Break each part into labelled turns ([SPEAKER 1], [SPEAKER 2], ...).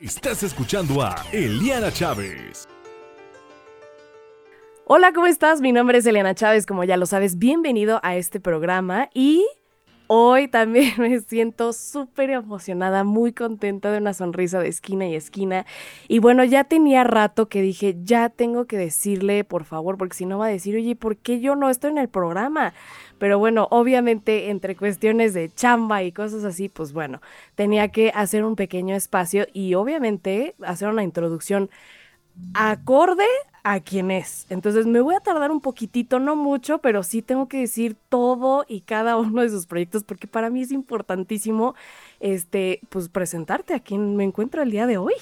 [SPEAKER 1] Estás escuchando a Eliana Chávez.
[SPEAKER 2] Hola, ¿cómo estás? Mi nombre es Eliana Chávez, como ya lo sabes, bienvenido a este programa y hoy también me siento súper emocionada, muy contenta de una sonrisa de esquina y esquina. Y bueno, ya tenía rato que dije, ya tengo que decirle, por favor, porque si no va a decir, oye, ¿por qué yo no estoy en el programa? Pero bueno, obviamente entre cuestiones de chamba y cosas así, pues bueno, tenía que hacer un pequeño espacio y obviamente hacer una introducción acorde a quién es. Entonces me voy a tardar un poquitito, no mucho, pero sí tengo que decir todo y cada uno de sus proyectos porque para mí es importantísimo este pues presentarte a quien me encuentro el día de hoy.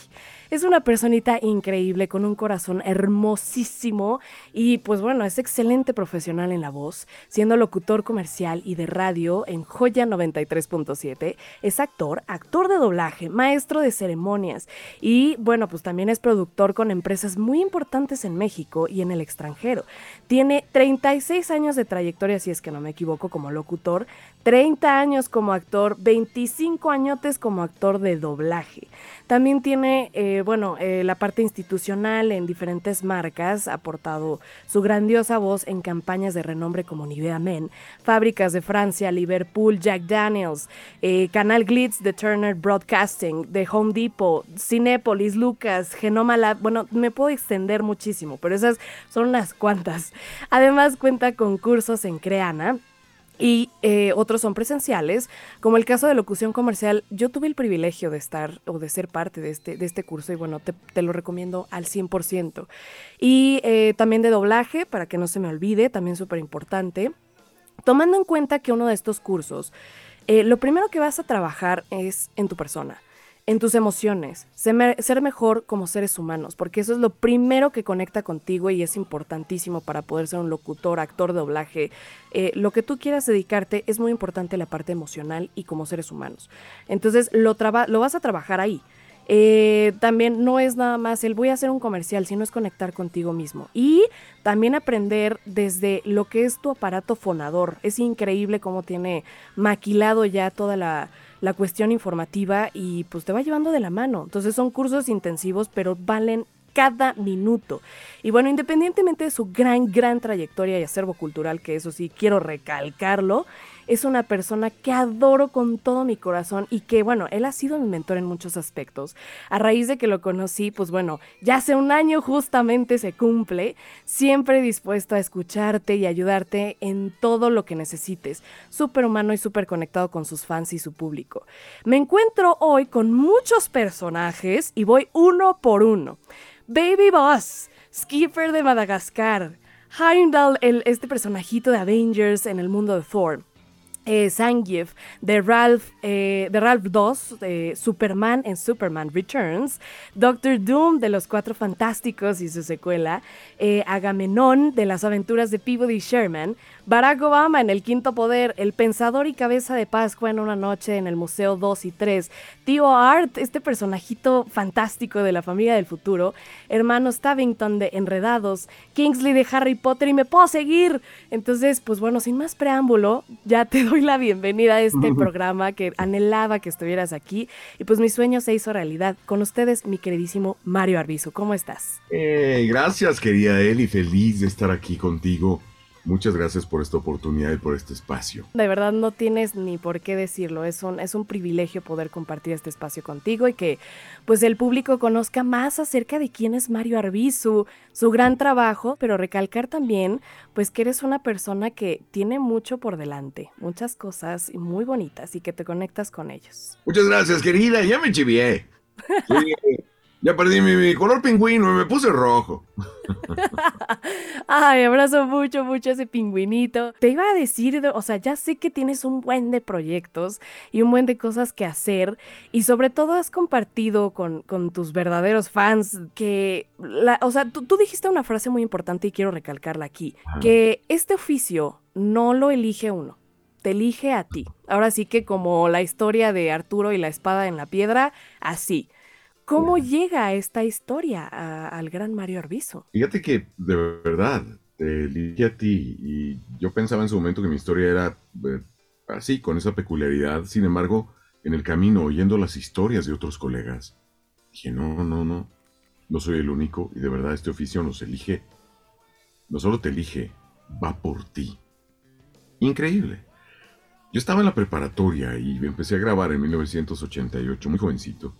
[SPEAKER 2] Es una personita increíble, con un corazón hermosísimo y pues bueno, es excelente profesional en la voz, siendo locutor comercial y de radio en Joya 93.7. Es actor, actor de doblaje, maestro de ceremonias y bueno, pues también es productor con empresas muy importantes en México y en el extranjero. Tiene 36 años de trayectoria, si es que no me equivoco, como locutor, 30 años como actor, 25 añotes como actor de doblaje. También tiene, eh, bueno, eh, la parte institucional en diferentes marcas, ha aportado su grandiosa voz en campañas de renombre como Nivea Men, Fábricas de Francia, Liverpool, Jack Daniels, eh, Canal Glitz de Turner Broadcasting, de Home Depot, Cinepolis, Lucas, Genoma Lab, bueno, me puedo extender muchísimo, pero esas son unas cuantas. Además cuenta con cursos en Creana, y eh, otros son presenciales, como el caso de locución comercial. Yo tuve el privilegio de estar o de ser parte de este, de este curso y bueno, te, lo recomiendo al 100%. Y eh, también de doblaje, para que no se me olvide, también súper importante. Tomando en cuenta que uno de estos cursos, eh, lo primero que vas a trabajar es en tu persona en tus emociones, ser mejor como seres humanos, porque eso es lo primero que conecta contigo y es importantísimo para poder ser un locutor, actor doblaje. Eh, lo que tú quieras dedicarte es muy importante la parte emocional y como seres humanos. Entonces lo, lo vas a trabajar ahí. Eh, también no es nada más el voy a hacer un comercial, sino es conectar contigo mismo. Y también aprender desde lo que es tu aparato fonador. Es increíble cómo tiene maquilado ya toda la la cuestión informativa y pues te va llevando de la mano. Entonces son cursos intensivos, pero valen cada minuto. Y bueno, independientemente de su gran, gran trayectoria y acervo cultural, que eso sí quiero recalcarlo, es una persona que adoro con todo mi corazón y que, bueno, él ha sido mi mentor en muchos aspectos. A raíz de que lo conocí, pues bueno, ya hace un año justamente se cumple, siempre dispuesto a escucharte y ayudarte en todo lo que necesites. Súper humano y súper conectado con sus fans y su público. Me encuentro hoy con muchos personajes y voy uno por uno. Baby Boss, Skipper de Madagascar, Heimdall, el, este personajito de Avengers en el mundo de Thor eh, de Ralph, eh, de Ralph 2, de Superman en Superman Returns, Doctor Doom de Los Cuatro Fantásticos y su secuela, eh, Agamenón de las aventuras de Peabody Sherman, Barack Obama en El Quinto Poder, El Pensador y Cabeza de Pascua en una noche en el Museo 2 y 3, Tío Art, este personajito fantástico de la familia del futuro, Hermano Stavington de Enredados, Kingsley de Harry Potter y me puedo seguir. Entonces, pues bueno, sin más preámbulo, ya te doy la bienvenida a este programa que anhelaba que estuvieras aquí y pues mi sueño se hizo realidad. Con ustedes, mi queridísimo Mario Arbizu, ¿cómo estás?
[SPEAKER 3] Eh, gracias, querida Eli, feliz de estar aquí contigo Muchas gracias por esta oportunidad y por este espacio.
[SPEAKER 2] De verdad no tienes ni por qué decirlo, es un, es un privilegio poder compartir este espacio contigo y que pues el público conozca más acerca de quién es Mario Arbizu, su gran trabajo, pero recalcar también pues que eres una persona que tiene mucho por delante, muchas cosas muy bonitas y que te conectas con ellos.
[SPEAKER 3] Muchas gracias querida, ya me chivié. Ya perdí mi, color pingüino, me puse rojo.
[SPEAKER 2] Ay, abrazo mucho, mucho ese pingüinito. Te iba a decir, o sea, ya sé que tienes un buen de proyectos y un buen de cosas que hacer y sobre todo has compartido con, tus verdaderos fans que, la, o sea, tú, dijiste una frase muy importante y quiero recalcarla aquí, que este oficio no lo elige uno, te elige a ti. Ahora sí que como la historia de Arturo y la espada en la piedra, así ¿Cómo llega esta historia al gran Mario Arbizo?
[SPEAKER 3] Fíjate que de verdad te elige a ti y yo pensaba en su momento que mi historia era eh, así, con esa peculiaridad. Sin embargo, en el camino, oyendo las historias de otros colegas, Dije, no, no, no, no soy el único y de verdad este oficio nos elige, no solo te elige, va por ti. Increíble. Yo estaba en la preparatoria y empecé a grabar en 1988, muy jovencito.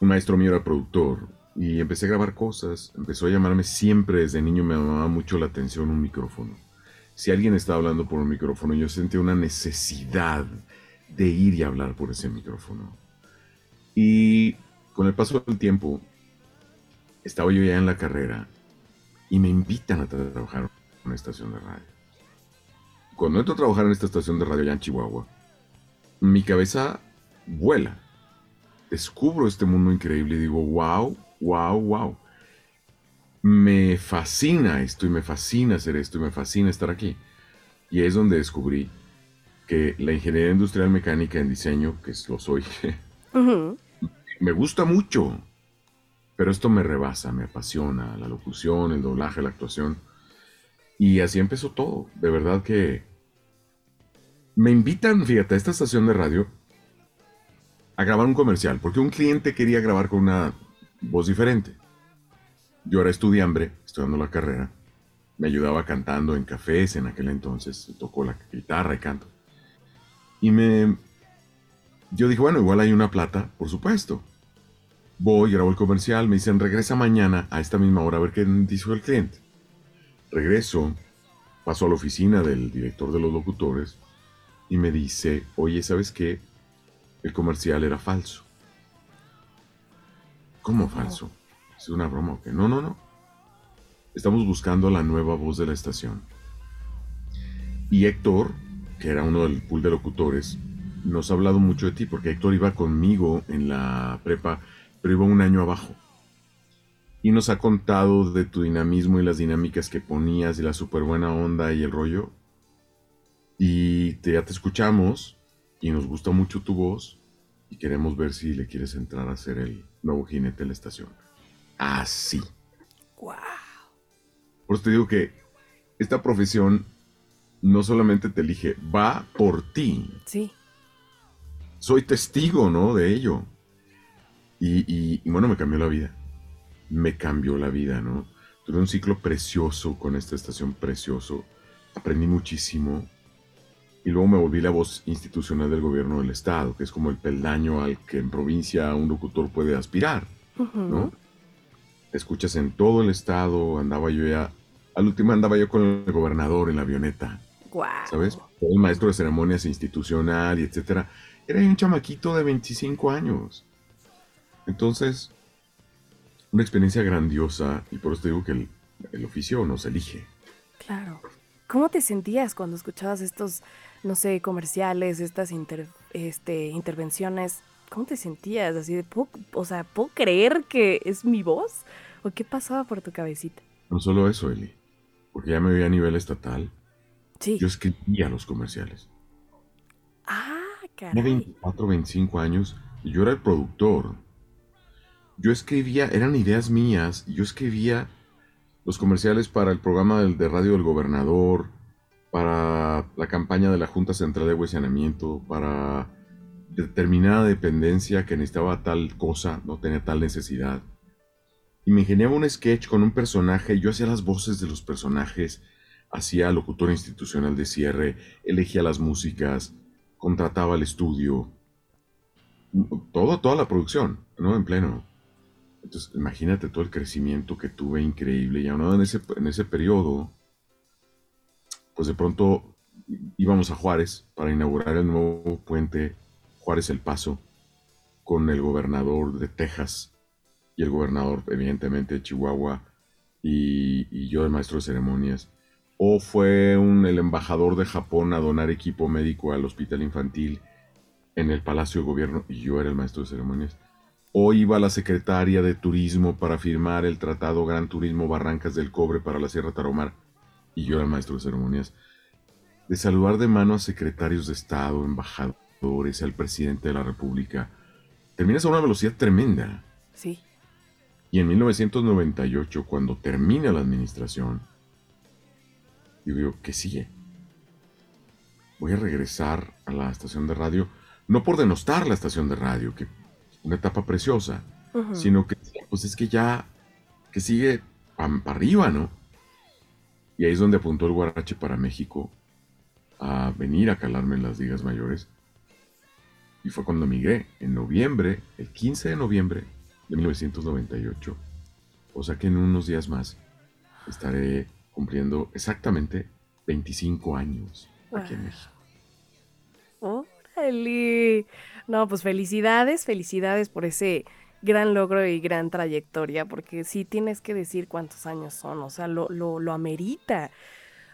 [SPEAKER 3] Un maestro mío era productor y empecé a grabar cosas. Empezó a llamarme siempre desde niño, me llamaba mucho la atención un micrófono. Si alguien estaba hablando por un micrófono, yo sentía una necesidad de ir y hablar por ese micrófono. Y con el paso del tiempo, estaba yo ya en la carrera y me invitan a trabajar en una estación de radio cuando entro a trabajar en esta estación de radio allá en Chihuahua, mi cabeza vuela. Descubro este mundo increíble y digo, wow, wow, wow. Me fascina esto y me fascina hacer esto y me fascina estar aquí. Y es donde descubrí que la ingeniería industrial mecánica en diseño, que lo soy, me gusta mucho. Pero esto me rebasa, me apasiona, la locución, el doblaje, la actuación. Y así empezó todo. De verdad que me invitan, fíjate, a esta estación de radio a grabar un comercial, porque un cliente quería grabar con una voz diferente. Yo era estudiante, estudiando la carrera. Me ayudaba cantando en cafés en aquel entonces. Tocó la guitarra y canto. Y me... Yo dije, bueno, igual hay una plata, por supuesto. Voy, grabo el comercial, me dicen, regresa mañana a esta misma hora a ver qué dijo el cliente. Regreso, paso a la oficina del director de los locutores y me dice, oye, ¿sabes qué? El comercial era falso. ¿Cómo falso? ¿Es una broma o qué? No, no, no. Estamos buscando la nueva voz de la estación. Y Héctor, que era uno del pool de locutores, nos ha hablado mucho de ti, porque Héctor iba conmigo en la prepa, pero iba un año abajo y nos ha contado de tu dinamismo y las dinámicas que ponías y la súper buena onda y el rollo. Y te, ya te escuchamos y nos gusta mucho tu voz y queremos ver si le quieres entrar a ser el nuevo jinete de la estación. Así.
[SPEAKER 2] ¡Wow!
[SPEAKER 3] Por eso te digo que esta profesión no solamente te elige, va por ti.
[SPEAKER 2] Sí.
[SPEAKER 3] Soy testigo, ¿no? De ello. y bueno, me cambió la vida me cambió la vida, ¿no? Tuve un ciclo precioso con esta estación precioso, aprendí muchísimo y luego me volví la voz institucional del gobierno del estado, que es como el peldaño al que en provincia un locutor puede aspirar, ¿no? Escuchas en todo el estado, andaba yo ya, al último andaba yo con el gobernador en la avioneta, ¿sabes? el maestro de ceremonias institucional y etcétera. Era un chamaquito de 25 años. Entonces, una experiencia grandiosa y por eso te digo que el, oficio nos elige.
[SPEAKER 2] Claro. ¿Cómo te sentías cuando escuchabas estos, no sé, comerciales, estas este, intervenciones? ¿Cómo te sentías? Así de, o sea, ¿puedo creer que es mi voz? ¿O qué pasaba por tu cabecita?
[SPEAKER 3] No solo eso, Eli, porque ya me veía a nivel estatal.
[SPEAKER 2] Sí.
[SPEAKER 3] Yo escribía los comerciales.
[SPEAKER 2] Ah, caray.
[SPEAKER 3] Tenía 24, 25 años y yo era el productor yo escribía, eran ideas mías, yo escribía los comerciales para el programa del, de radio del gobernador, para la campaña de la Junta Central de Agua para determinada dependencia que necesitaba tal cosa, no tenía tal necesidad. Y me ingeniaba un sketch con un personaje, yo hacía las voces de los personajes, hacía locutor institucional de cierre, elegía las músicas, contrataba el estudio, todo, toda la producción, ¿no? En pleno. Entonces, imagínate todo el crecimiento que tuve increíble. Y aún en ese, en ese periodo, pues de pronto íbamos a Juárez para inaugurar el nuevo puente Juárez El Paso con el gobernador de Texas y el gobernador, evidentemente, de Chihuahua y, yo, el maestro de ceremonias. O fue un, el embajador de Japón a donar equipo médico al hospital infantil en el Palacio de Gobierno y yo era el maestro de ceremonias. Hoy iba la secretaria de Turismo para firmar el Tratado Gran Turismo Barrancas del Cobre para la Sierra Taromar, y yo era maestro de ceremonias, de saludar de mano a secretarios de Estado, embajadores, al presidente de la República. Terminas a una velocidad tremenda.
[SPEAKER 2] Sí.
[SPEAKER 3] Y en 1998, cuando termina la administración, digo ¿qué sigue? Voy a regresar a la estación de radio, no por denostar la estación de radio, que una etapa preciosa, sino que pues es que ya, que sigue para arriba, ¿no? Y ahí es donde apuntó el Guarache para México a venir a calarme en las ligas mayores. Y fue cuando migré, en noviembre, el 15 de noviembre de 1998. O sea que en unos días más estaré cumpliendo exactamente 25 años aquí en
[SPEAKER 2] Wow.
[SPEAKER 3] México.
[SPEAKER 2] ¡Órale! No, pues felicidades, felicidades por ese gran logro y gran trayectoria, porque sí tienes que decir cuántos años son, o sea, lo, lo, lo amerita.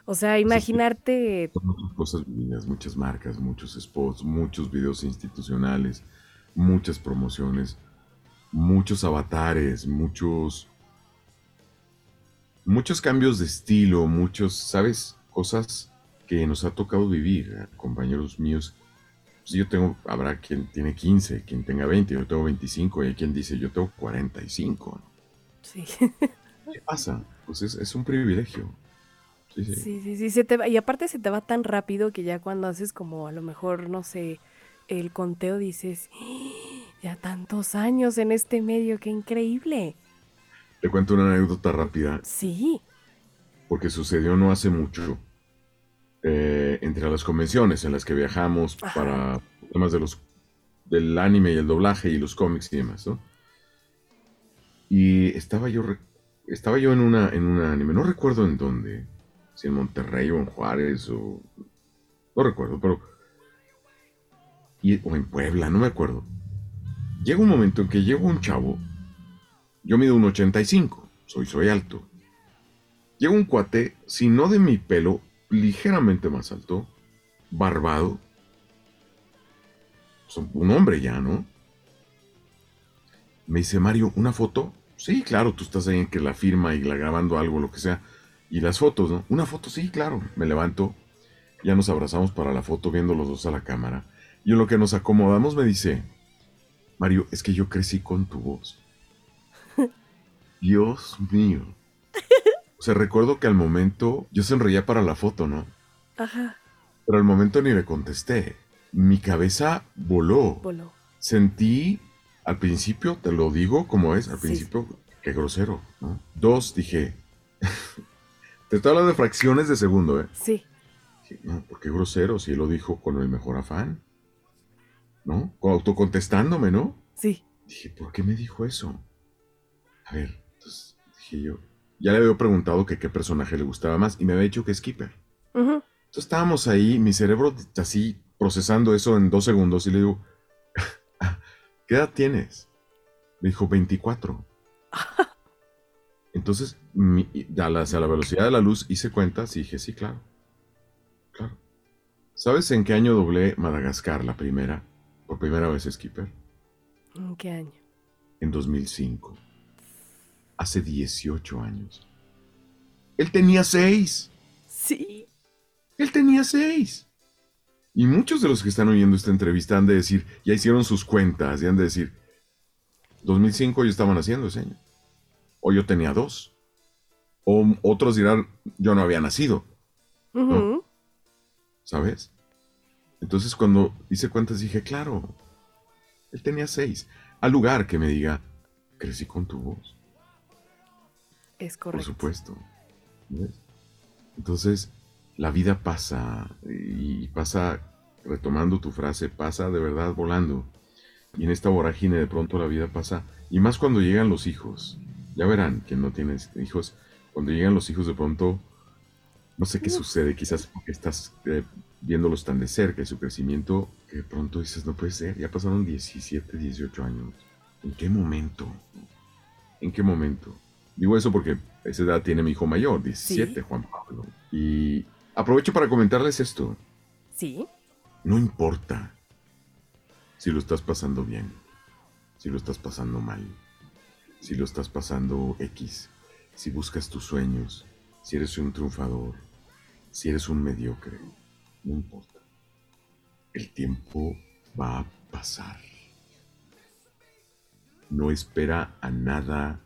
[SPEAKER 2] O sea, imaginarte,
[SPEAKER 3] muchas cosas vividas, muchas marcas, muchos spots, muchos videos institucionales, muchas promociones, muchos avatares, muchos muchos cambios de estilo, muchos, ¿sabes? Cosas que nos ha tocado vivir, compañeros míos. Pues yo tengo, habrá quien tiene 15, quien tenga 20, yo tengo 25 y hay quien dice yo tengo 45. ¿no?
[SPEAKER 2] sí,
[SPEAKER 3] ¿Qué pasa? Pues es, es un privilegio. Sí, sí.
[SPEAKER 2] sí, sí, sí, se te va- y aparte se te va tan rápido que ya cuando haces como a lo mejor, no sé, el conteo dices, "¡Ah! ya tantos años en este medio, qué increíble.
[SPEAKER 3] Te cuento una anécdota rápida.
[SPEAKER 2] Sí,
[SPEAKER 3] porque sucedió no hace mucho eh, entre las convenciones en las que viajamos
[SPEAKER 2] Ajá.
[SPEAKER 3] para temas de los del anime y el doblaje y los cómics y demás, ¿no? Y estaba yo estaba yo en una en un anime, no recuerdo en dónde, si en Monterrey o en Juárez o no recuerdo, pero y- o en Puebla, no me acuerdo. Llega un momento en que llega un chavo, yo mido un 85, soy soy alto. Llega un cuate, si no de mi pelo, ligeramente más alto, barbado. Un hombre ya, ¿no? Me dice, Mario, ¿una foto? Sí, claro, tú estás ahí en que la firma y la grabando algo, lo que sea. Y las fotos, ¿no? Una foto, sí, claro. Me levanto, ya nos abrazamos para la foto viendo los dos a la cámara. Y en lo que nos acomodamos me dice, Mario, es que yo crecí con tu voz. Dios mío. O sea, recuerdo que al momento yo sonreía para la foto, ¿no?
[SPEAKER 2] ajá,
[SPEAKER 3] Pero al momento ni le contesté. Mi cabeza voló.
[SPEAKER 2] voló.
[SPEAKER 3] Sentí, al principio, te lo digo como es, al
[SPEAKER 2] Sí.
[SPEAKER 3] principio, qué grosero, ¿no? Dos, dije, te estoy hablando de fracciones de segundo, ¿eh?
[SPEAKER 2] Sí,
[SPEAKER 3] Dije, no, ¿por qué grosero si él lo dijo con el mejor afán? ¿No? Con- Autocontestándome, ¿no?
[SPEAKER 2] sí,
[SPEAKER 3] Dije, ¿por qué me dijo eso? A ver, entonces dije yo, ya le había preguntado que qué personaje le gustaba más y me había dicho que Skipper.
[SPEAKER 2] ujú,
[SPEAKER 3] Entonces estábamos ahí, mi cerebro así procesando eso en dos segundos y le digo, ¿qué edad tienes? Me dijo 24. Entonces, mi- a, la, a la velocidad de la luz hice cuentas y dije, sí, claro. Claro. ¿Sabes en qué año doblé Madagascar la primera? Por primera vez Skipper.
[SPEAKER 2] ¿en qué año?
[SPEAKER 3] En 2005. Hace 18 años. Él tenía 6.
[SPEAKER 2] Sí,
[SPEAKER 3] Él tenía seis. Y muchos de los que están oyendo esta entrevista han de decir, ya hicieron sus cuentas, y han de decir, 2005 yo estaban haciendo ese año. O yo tenía dos. O otros dirán, yo no había nacido, ¿sabes? Entonces cuando hice cuentas dije, claro, él tenía seis. Al lugar que me diga, crecí con tu voz,
[SPEAKER 2] es
[SPEAKER 3] por
[SPEAKER 2] correcto.
[SPEAKER 3] supuesto. ¿Ves? Entonces, la vida pasa y pasa, retomando tu frase, pasa de verdad volando. Y en esta vorágine de pronto la vida pasa, y más cuando llegan los hijos. Ya verán, quien no tiene hijos, cuando llegan los hijos de pronto, no sé qué sucede, quizás porque estás eh, viéndolos tan de cerca y su crecimiento, que de pronto dices, no puede ser, ya pasaron 17, 18 años. ¿En qué momento? ¿En qué momento? Digo eso porque esa edad tiene mi hijo mayor, 17,
[SPEAKER 2] Sí.
[SPEAKER 3] Juan Pablo. Y aprovecho para comentarles esto.
[SPEAKER 2] Sí,
[SPEAKER 3] No importa si lo estás pasando bien, si lo estás pasando mal, si lo estás pasando X, si buscas tus sueños, si eres un triunfador, si eres un mediocre, no importa. El tiempo va a pasar. No espera a nada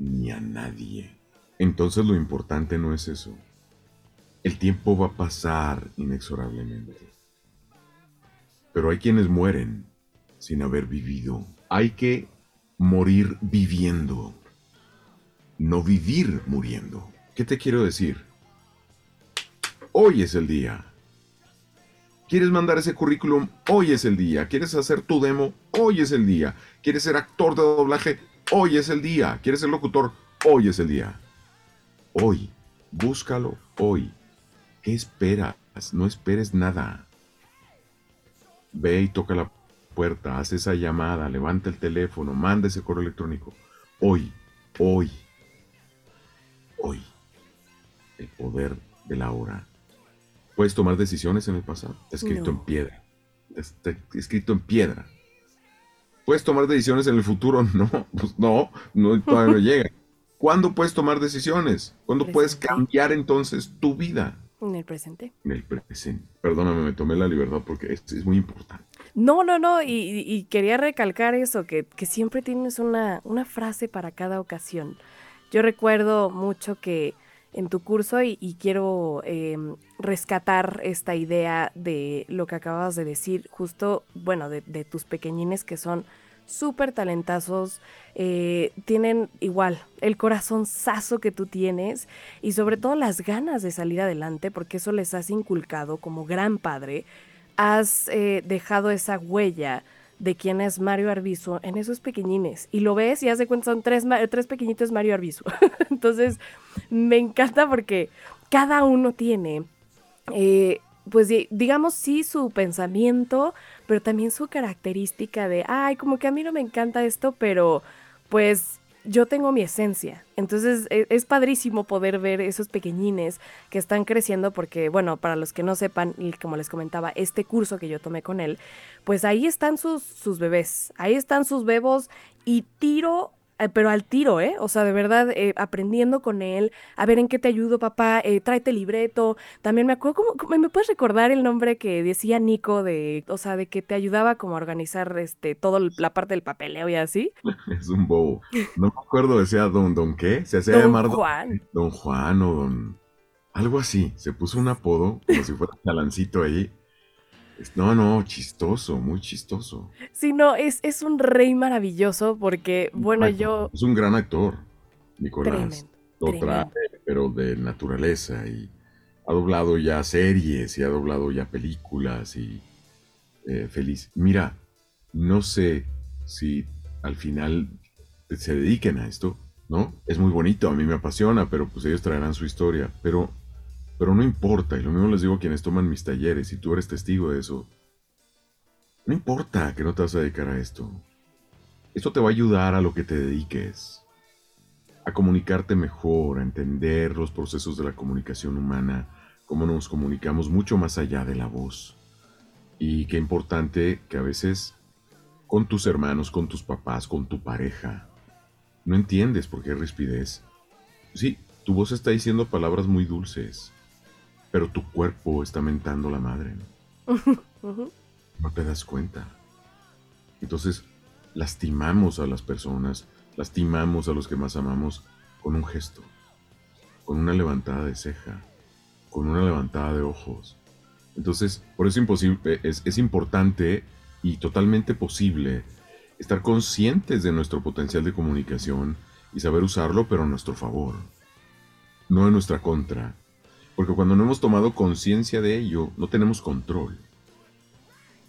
[SPEAKER 3] ni a nadie. Entonces lo importante no es eso. El tiempo va a pasar inexorablemente. Pero hay quienes mueren sin haber vivido. Hay que morir viviendo, no vivir muriendo. ¿Qué te quiero decir? Hoy es el día. ¿Quieres mandar ese currículum? Hoy es el día. ¿Quieres hacer tu demo? Hoy es el día. ¿Quieres ser actor de doblaje? Hoy es el día. ¿Quieres ser locutor? Hoy es el día. Hoy. Búscalo hoy. ¿Qué esperas? No esperes nada. Ve y toca la puerta, haz esa llamada, levanta el teléfono, manda ese correo electrónico. Hoy, hoy, hoy. El poder de la hora. Puedes tomar decisiones en el pasado. Está escrito en piedra. Está escrito en piedra. ¿Puedes tomar decisiones en el futuro? No, pues no, no todavía no llega. ¿Cuándo puedes tomar decisiones? ¿Cuándo puedes cambiar entonces tu vida?
[SPEAKER 2] En el presente.
[SPEAKER 3] En el presente. Perdóname, me tomé la libertad porque es, es muy importante.
[SPEAKER 2] No, no, no, y, quería recalcar eso, que, siempre tienes una, una, frase para cada ocasión. Yo recuerdo mucho que en tu curso, y, quiero em, rescatar esta idea de lo que acabas de decir, justo, bueno, de, de tus pequeñines que son súper talentazos, eh, tienen igual el corazón saso que tú tienes y sobre todo las ganas de salir adelante, porque eso les has inculcado como gran padre, has eh, dejado esa huella de quién es Mario Arbizu en esos pequeñines. Y lo ves y hace cuenta, son tres, tres pequeñitos Mario Arbizu. Entonces, me encanta porque cada uno tiene eh, pues digamos sí su pensamiento, pero también su característica de, ay, como que a mí no me encanta esto, pero pues yo tengo mi esencia. Entonces e, es, padrísimo poder ver esos pequeñines que están creciendo porque, bueno, para los que no sepan, y como les comentaba, este curso que yo tomé con él, pues ahí están sus, sus bebés, ahí están sus bebos y tiro pero al tiro, ¿eh? O sea, de verdad, eh, aprendiendo con él, a ver en qué te ayudo, papá, eh, tráete libreto. También me acuerdo, ¿cómo, me puedes recordar el nombre que decía Nico de, o sea, de que te ayudaba como a organizar este, toda la parte del papeleo y así?
[SPEAKER 3] Es un bobo. No me acuerdo, decía don, don qué, se hacía llamar Juan. Don Juan o don... Algo así, se puso un apodo, como si fuera chalancito ahí. No, no, chistoso, muy chistoso.
[SPEAKER 2] Sí, no, es, es un rey maravilloso porque, bueno, yo...
[SPEAKER 3] Es un gran actor, Nicolás. lo trae, pero de naturaleza y ha doblado ya series y ha doblado ya películas y eh, feliz. Mira, no sé si al final se dediquen a esto, ¿no? Es muy bonito, a mí me apasiona, pero pues ellos traerán su historia. Pero pero no importa, y lo mismo les digo a quienes toman mis talleres, y tú eres testigo de eso. No importa que no te vas a dedicar a esto. Esto te va a ayudar a lo que te dediques. A comunicarte mejor, a entender los procesos de la comunicación humana, cómo nos comunicamos mucho más allá de la voz. Y qué importante que a veces con tus hermanos, con tus papás, con tu pareja, no entiendes por qué rispidez. Sí, tu voz está diciendo palabras muy dulces, pero tu cuerpo está mentando la madre. ¿no? te das cuenta. Entonces, lastimamos a las personas, lastimamos a los que más amamos con un gesto, con una levantada de ceja, con una levantada de ojos. Entonces, por eso imposible, es, es importante y totalmente posible estar conscientes de nuestro potencial de comunicación y saber usarlo, pero a nuestro favor, no en nuestra contra. Porque cuando no hemos tomado conciencia de ello, no tenemos control.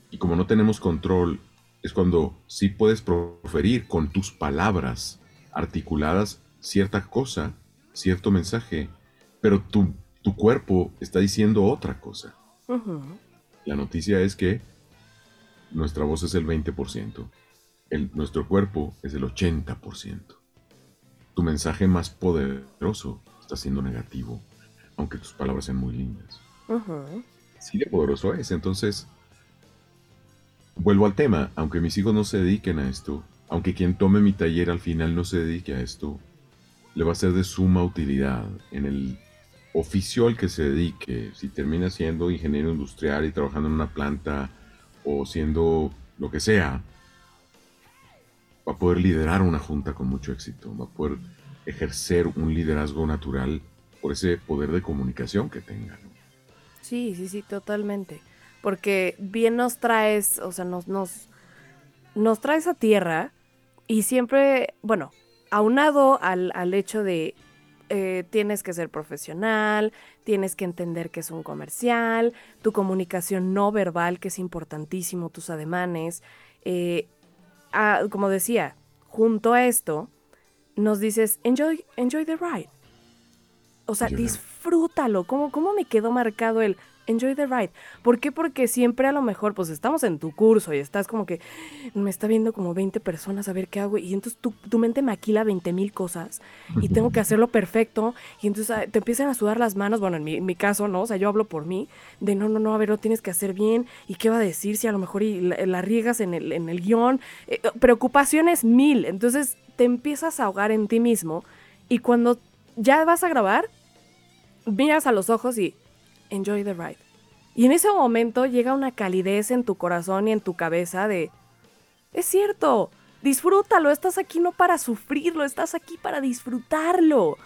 [SPEAKER 3] Y como no tenemos control, es cuando sí puedes proferir con tus palabras articuladas cierta cosa, cierto mensaje, pero tu, tu cuerpo está diciendo otra cosa. La noticia es que nuestra voz es el 20%, el, nuestro cuerpo es el 80%. Tu mensaje más poderoso está siendo negativo aunque tus palabras sean muy lindas. Sí, de poderoso es. Entonces, vuelvo al tema, aunque mis hijos no se dediquen a esto, aunque quien tome mi taller al final no se dedique a esto, le va a ser de suma utilidad en el oficio al que se dedique, si termina siendo ingeniero industrial y trabajando en una planta o siendo lo que sea, va a poder liderar una junta con mucho éxito, va a poder ejercer un liderazgo natural por ese poder de comunicación que tengan.
[SPEAKER 2] Sí, sí, sí, totalmente. Porque bien nos traes, o sea, nos, nos, nos traes a tierra y siempre, bueno, aunado al, al hecho de eh, tienes que ser profesional, tienes que entender que es un comercial, tu comunicación no verbal, que es importantísimo, tus ademanes. Eh, como decía, junto a esto, nos dices, enjoy, enjoy the ride. O sea, disfrútalo. ¿Cómo, ¿Cómo me quedó marcado el enjoy the ride. ¿Por qué? Porque siempre a lo mejor, pues estamos en tu curso y estás como que me está viendo como 20 personas a ver qué hago y entonces tu, tu mente maquila 20 mil cosas y tengo que hacerlo perfecto y entonces ah, te empiezan a sudar las manos, bueno, en mi, caso, ¿no? O sea, yo hablo por mí, de no, no, no, a ver, lo tienes que hacer bien y qué va a decir si a lo mejor y la, riegas en el, en el guion. Eh, preocupaciones mil, entonces te empiezas a ahogar en ti mismo y cuando ya vas a grabar, miras a los ojos y enjoy the ride. Y en ese momento llega una calidez en tu corazón y en tu cabeza de, es cierto, disfrútalo, estás aquí no para sufrirlo, estás aquí para disfrutarlo.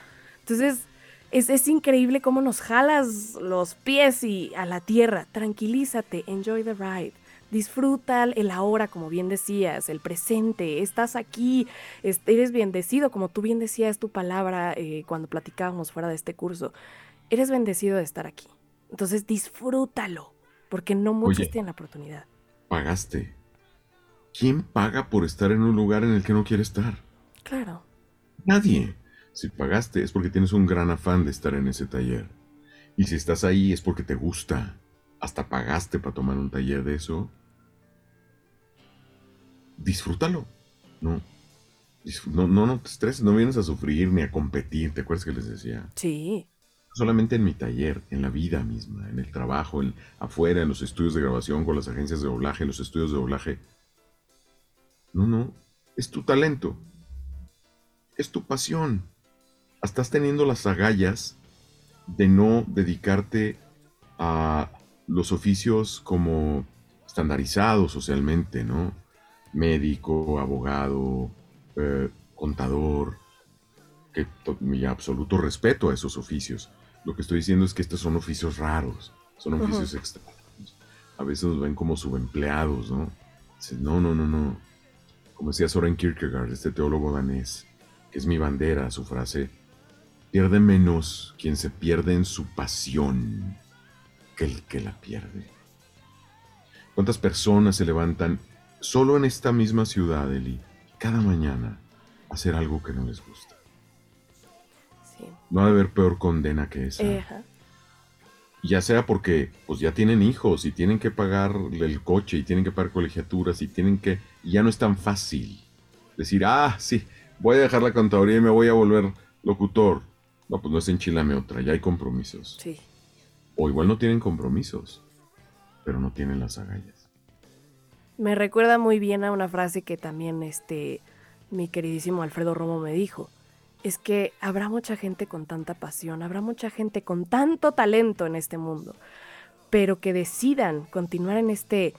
[SPEAKER 2] Entonces, es, es, increíble cómo nos jalas los pies y a la tierra. Tranquilízate, enjoy the ride. Disfruta el ahora, como bien decías, el presente. Estás aquí, eres bendecido, como tú bien decías tu palabra eh, cuando platicábamos fuera de este curso. Eres bendecido de estar aquí. Entonces disfrútalo, porque no muchos tienen la oportunidad.
[SPEAKER 3] Pagaste. ¿Quién paga por estar en un lugar en el que no quiere estar?
[SPEAKER 2] Claro.
[SPEAKER 3] Nadie. Si pagaste es porque tienes un gran afán de estar en ese taller. Y si estás ahí es porque te gusta. Hasta pagaste para tomar un taller de eso. Disfrútalo. No. No, no, no te estreses, no vienes a sufrir ni a competir. ¿Te acuerdas que les decía?
[SPEAKER 2] Sí
[SPEAKER 3] solamente en mi taller, en la vida misma, en el trabajo, en, afuera, en los estudios de grabación, con las agencias de doblaje, en los estudios de doblaje. No, no, es tu talento, es tu pasión. Estás teniendo las agallas de no dedicarte a los oficios como estandarizados socialmente, ¿no? Médico, abogado, eh, contador, que mi absoluto respeto a esos oficios. Lo que estoy diciendo es que estos son oficios raros, son oficios extraños. A veces nos ven como subempleados, ¿no? no, no, no, no. Como decía Soren Kierkegaard, este teólogo danés, que es mi bandera, su frase, pierde menos quien se pierde en su pasión que el que la pierde. ¿Cuántas personas se levantan solo en esta misma ciudad, Eli, cada mañana a hacer algo que no les gusta? No ha de haber peor condena que esa. Ya sea porque pues ya tienen hijos y tienen que pagar el coche y tienen que pagar colegiaturas y tienen que... Y ya no es tan fácil decir, ah, sí, voy a dejar la contaduría y me voy a volver locutor. No, pues no es enchilame otra, ya hay compromisos.
[SPEAKER 2] Sí.
[SPEAKER 3] O igual no tienen compromisos, pero no tienen las agallas.
[SPEAKER 2] Me recuerda muy bien a una frase que también este mi queridísimo Alfredo Romo me dijo es que habrá mucha gente con tanta pasión, habrá mucha gente con tanto talento en este mundo, pero que decidan continuar en este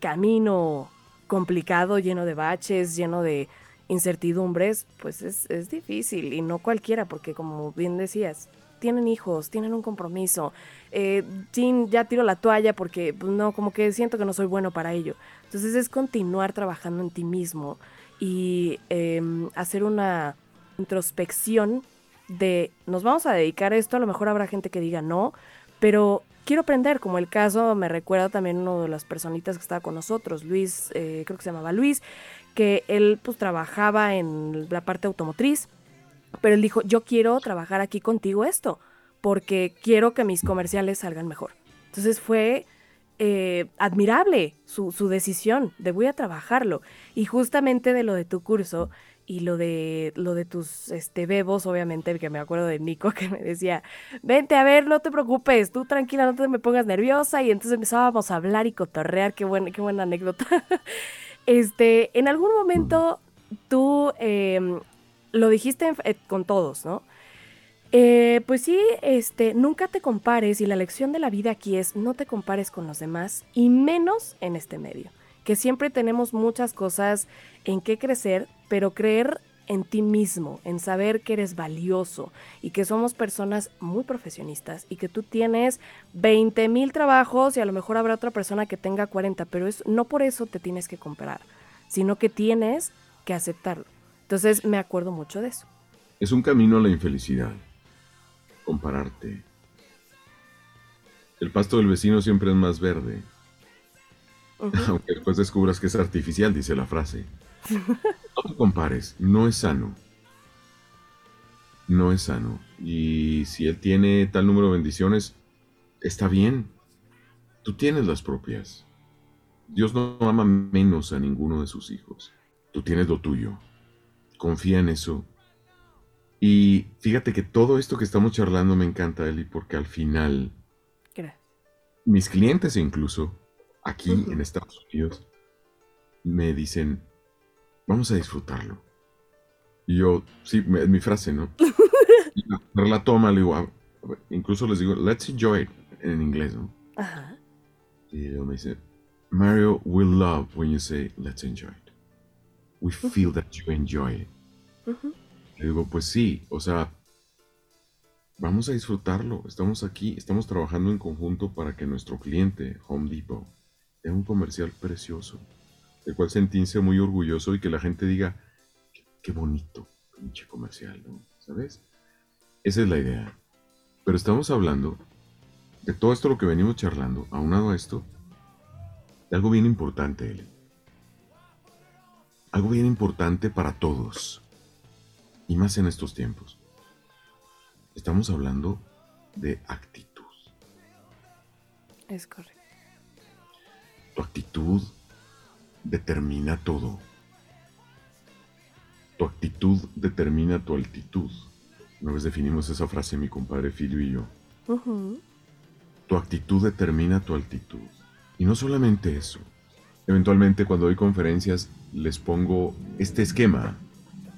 [SPEAKER 2] camino complicado, lleno de baches, lleno de incertidumbres, pues es, difícil y no cualquiera, porque como bien decías, tienen hijos, tienen un compromiso. Eh, ya tiro la toalla porque pues, no, como que siento que no soy bueno para ello. Entonces es continuar trabajando en ti mismo y em, hacer una introspección de nos vamos a dedicar a esto, a lo mejor habrá gente que diga no, pero quiero aprender, como el caso me recuerda también uno de las personitas que estaba con nosotros, Luis, eh, creo que se llamaba Luis, que él pues trabajaba en la parte automotriz, pero él dijo, yo quiero trabajar aquí contigo esto, porque quiero que mis comerciales salgan mejor. Entonces fue eh, admirable su, su, decisión de voy a trabajarlo. Y justamente de lo de tu curso, y lo de lo de tus este bebos, obviamente, que me acuerdo de Nico que me decía, "Vente a ver, no te preocupes, tú tranquila, no te me pongas nerviosa." Y entonces empezábamos a hablar y cotorrear, qué buena qué buena anécdota. este, en algún momento tú em, lo dijiste eh, con todos, ¿no? Eh, pues sí, este, nunca te compares y la lección de la vida aquí es no te compares con los demás y menos en este medio, que siempre tenemos muchas cosas en qué crecer, pero creer en ti mismo, en saber que eres valioso y que somos personas muy profesionistas y que tú tienes 20 mil trabajos y a lo mejor habrá otra persona que tenga 40, pero es, no por eso te tienes que comparar, sino que tienes que aceptarlo. Entonces me acuerdo mucho de eso.
[SPEAKER 3] Es un camino a la infelicidad. Compararte. El pasto del vecino siempre es más verde. Aunque después descubras que es artificial, dice la frase. No te compares, no es sano. No es sano. Y si él tiene tal número de bendiciones, está bien. Tú tienes las propias. Dios no ama menos a ninguno de sus hijos. Tú tienes lo tuyo. Confía en eso. Y fíjate que todo esto que estamos charlando me encanta, Eli, porque al final, mis clientes incluso, aquí en Estados Unidos, me dicen, vamos a disfrutarlo. Y yo, sí, es mi frase, ¿no? la, toma, le digo, incluso les digo, let's enjoy it, en inglés, ¿no? Ajá. Y luego me dice, Mario will love when you say, let's enjoy it. We feel that you enjoy it. Le digo, pues sí, o sea, vamos a disfrutarlo. Estamos aquí, estamos trabajando en conjunto para que nuestro cliente, Home Depot, tenga un comercial precioso, del cual sentirse muy orgulloso y que la gente diga, qué, bonito, pinche comercial, ¿no? ¿Sabes? Esa es la idea. Pero estamos hablando de todo esto lo que venimos charlando, aunado a esto, de algo bien importante, Eli. Algo bien importante para todos. Y más en estos tiempos. Estamos hablando de actitud.
[SPEAKER 2] Es correcto.
[SPEAKER 3] Tu actitud determina todo. Tu actitud determina tu altitud. Una vez definimos esa frase mi compadre Filio y yo. Tu actitud determina tu altitud. Y no solamente eso. Eventualmente cuando doy conferencias les pongo este esquema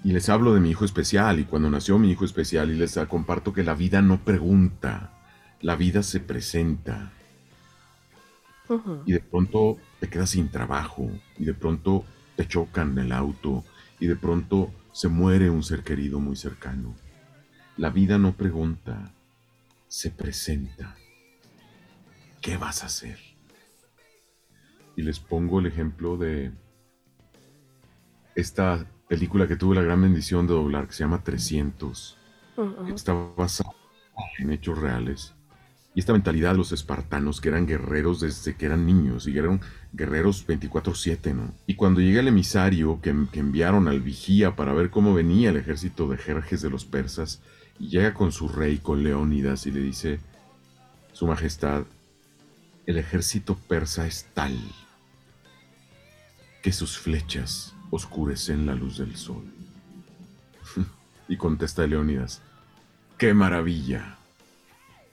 [SPEAKER 3] y les hablo de mi hijo especial y cuando nació mi hijo especial y les comparto que la vida no pregunta, la vida se presenta. Y de pronto te quedas sin trabajo y de pronto te chocan el auto y de pronto se muere un ser querido muy cercano. La vida no pregunta, se presenta. ¿Qué vas a hacer? Y les pongo el ejemplo de esta película que tuve la gran bendición de doblar, que se llama 300. Está basada en hechos reales. Y esta mentalidad de los espartanos, que eran guerreros desde que eran niños, y eran guerreros 24-7, ¿no? Y cuando llega el emisario que, que, enviaron al vigía para ver cómo venía el ejército de Jerjes de los persas, y llega con su rey, con Leónidas, y le dice, Su Majestad, el ejército persa es tal que sus flechas oscurecen la luz del sol. y contesta Leónidas, ¡qué maravilla!